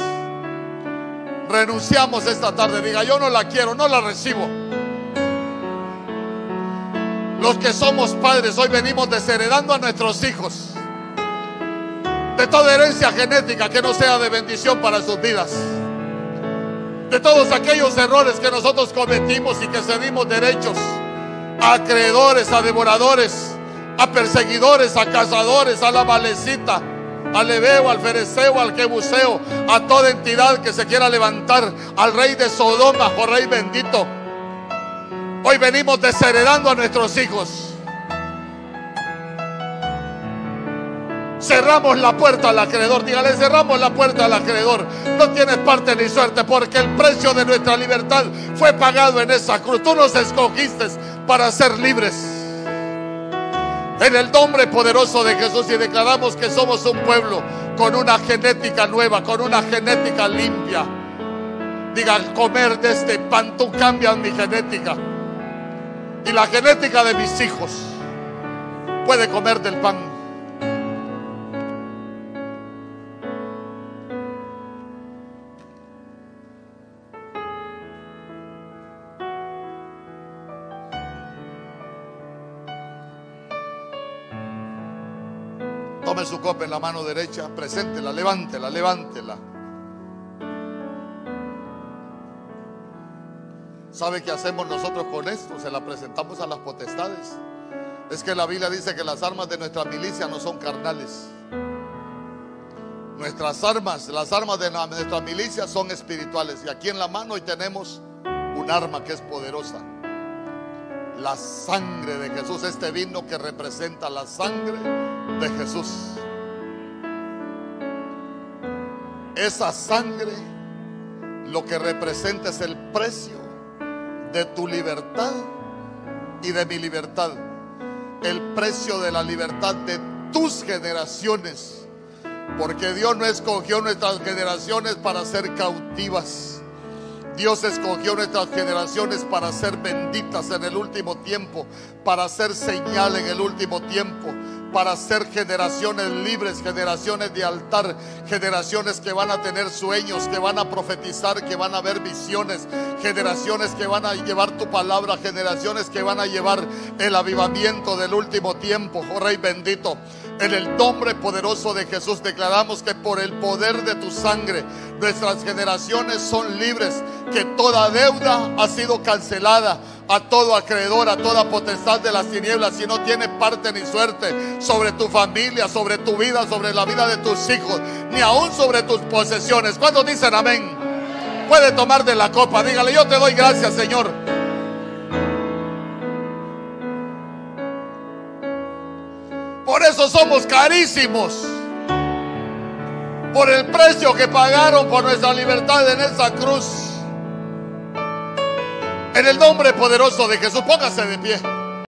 Renunciamos esta tarde. Diga, yo no la quiero, no la recibo. Los que somos padres hoy venimos desheredando a nuestros hijos de toda herencia genética que no sea de bendición para sus vidas. De todos aquellos errores que nosotros cometimos y que cedimos derechos a acreedores, a devoradores, a perseguidores, a cazadores, a la malecita, al leveo, al fereceo, al quebuseo, a toda entidad que se quiera levantar, al rey de Sodoma, oh rey bendito. Hoy venimos desheredando a nuestros hijos. Cerramos la puerta al acreedor. Dígale, cerramos la puerta al acreedor. No tienes parte ni suerte porque el precio de nuestra libertad fue pagado en esa cruz. Tú nos escogiste para ser libres en el nombre poderoso de Jesús y declaramos que somos un pueblo con una genética nueva, con una genética limpia. Diga, comer de este pan tú cambias mi genética. Y la genética de mis hijos puede comer del pan. Tome su copa en la mano derecha, preséntela, levántela, levántela. ¿Sabe qué hacemos nosotros con esto? Se la presentamos a las potestades. Es que la Biblia dice que las armas de nuestra milicia no son carnales. Nuestras armas, las armas de nuestra milicia son espirituales. Y aquí en la mano hoy tenemos un arma que es poderosa. La sangre de Jesús, este vino que representa la sangre de Jesús. Esa sangre lo que representa es el precio de tu libertad y de mi libertad. El precio de la libertad de tus generaciones. Porque Dios no escogió nuestras generaciones para ser cautivas. Dios escogió nuestras generaciones para ser benditas en el último tiempo, para ser señal en el último tiempo, para ser generaciones libres, generaciones de altar, generaciones que van a tener sueños, que van a profetizar, que van a ver visiones, generaciones que van a llevar tu palabra, generaciones que van a llevar el avivamiento del último tiempo, oh Rey bendito. En el nombre poderoso de Jesús declaramos que por el poder de tu sangre nuestras generaciones son libres, que toda deuda ha sido cancelada a todo acreedor, a toda potestad de las tinieblas, si no tiene parte ni suerte sobre tu familia, sobre tu vida, sobre la vida de tus hijos, ni aún sobre tus posesiones. ¿Cuántos dicen amén? Puede tomar de la copa, dígale, yo te doy gracias, Señor Por eso somos carísimos. Por el precio que pagaron por nuestra libertad en esa cruz. En el nombre poderoso de Jesús, póngase de pie.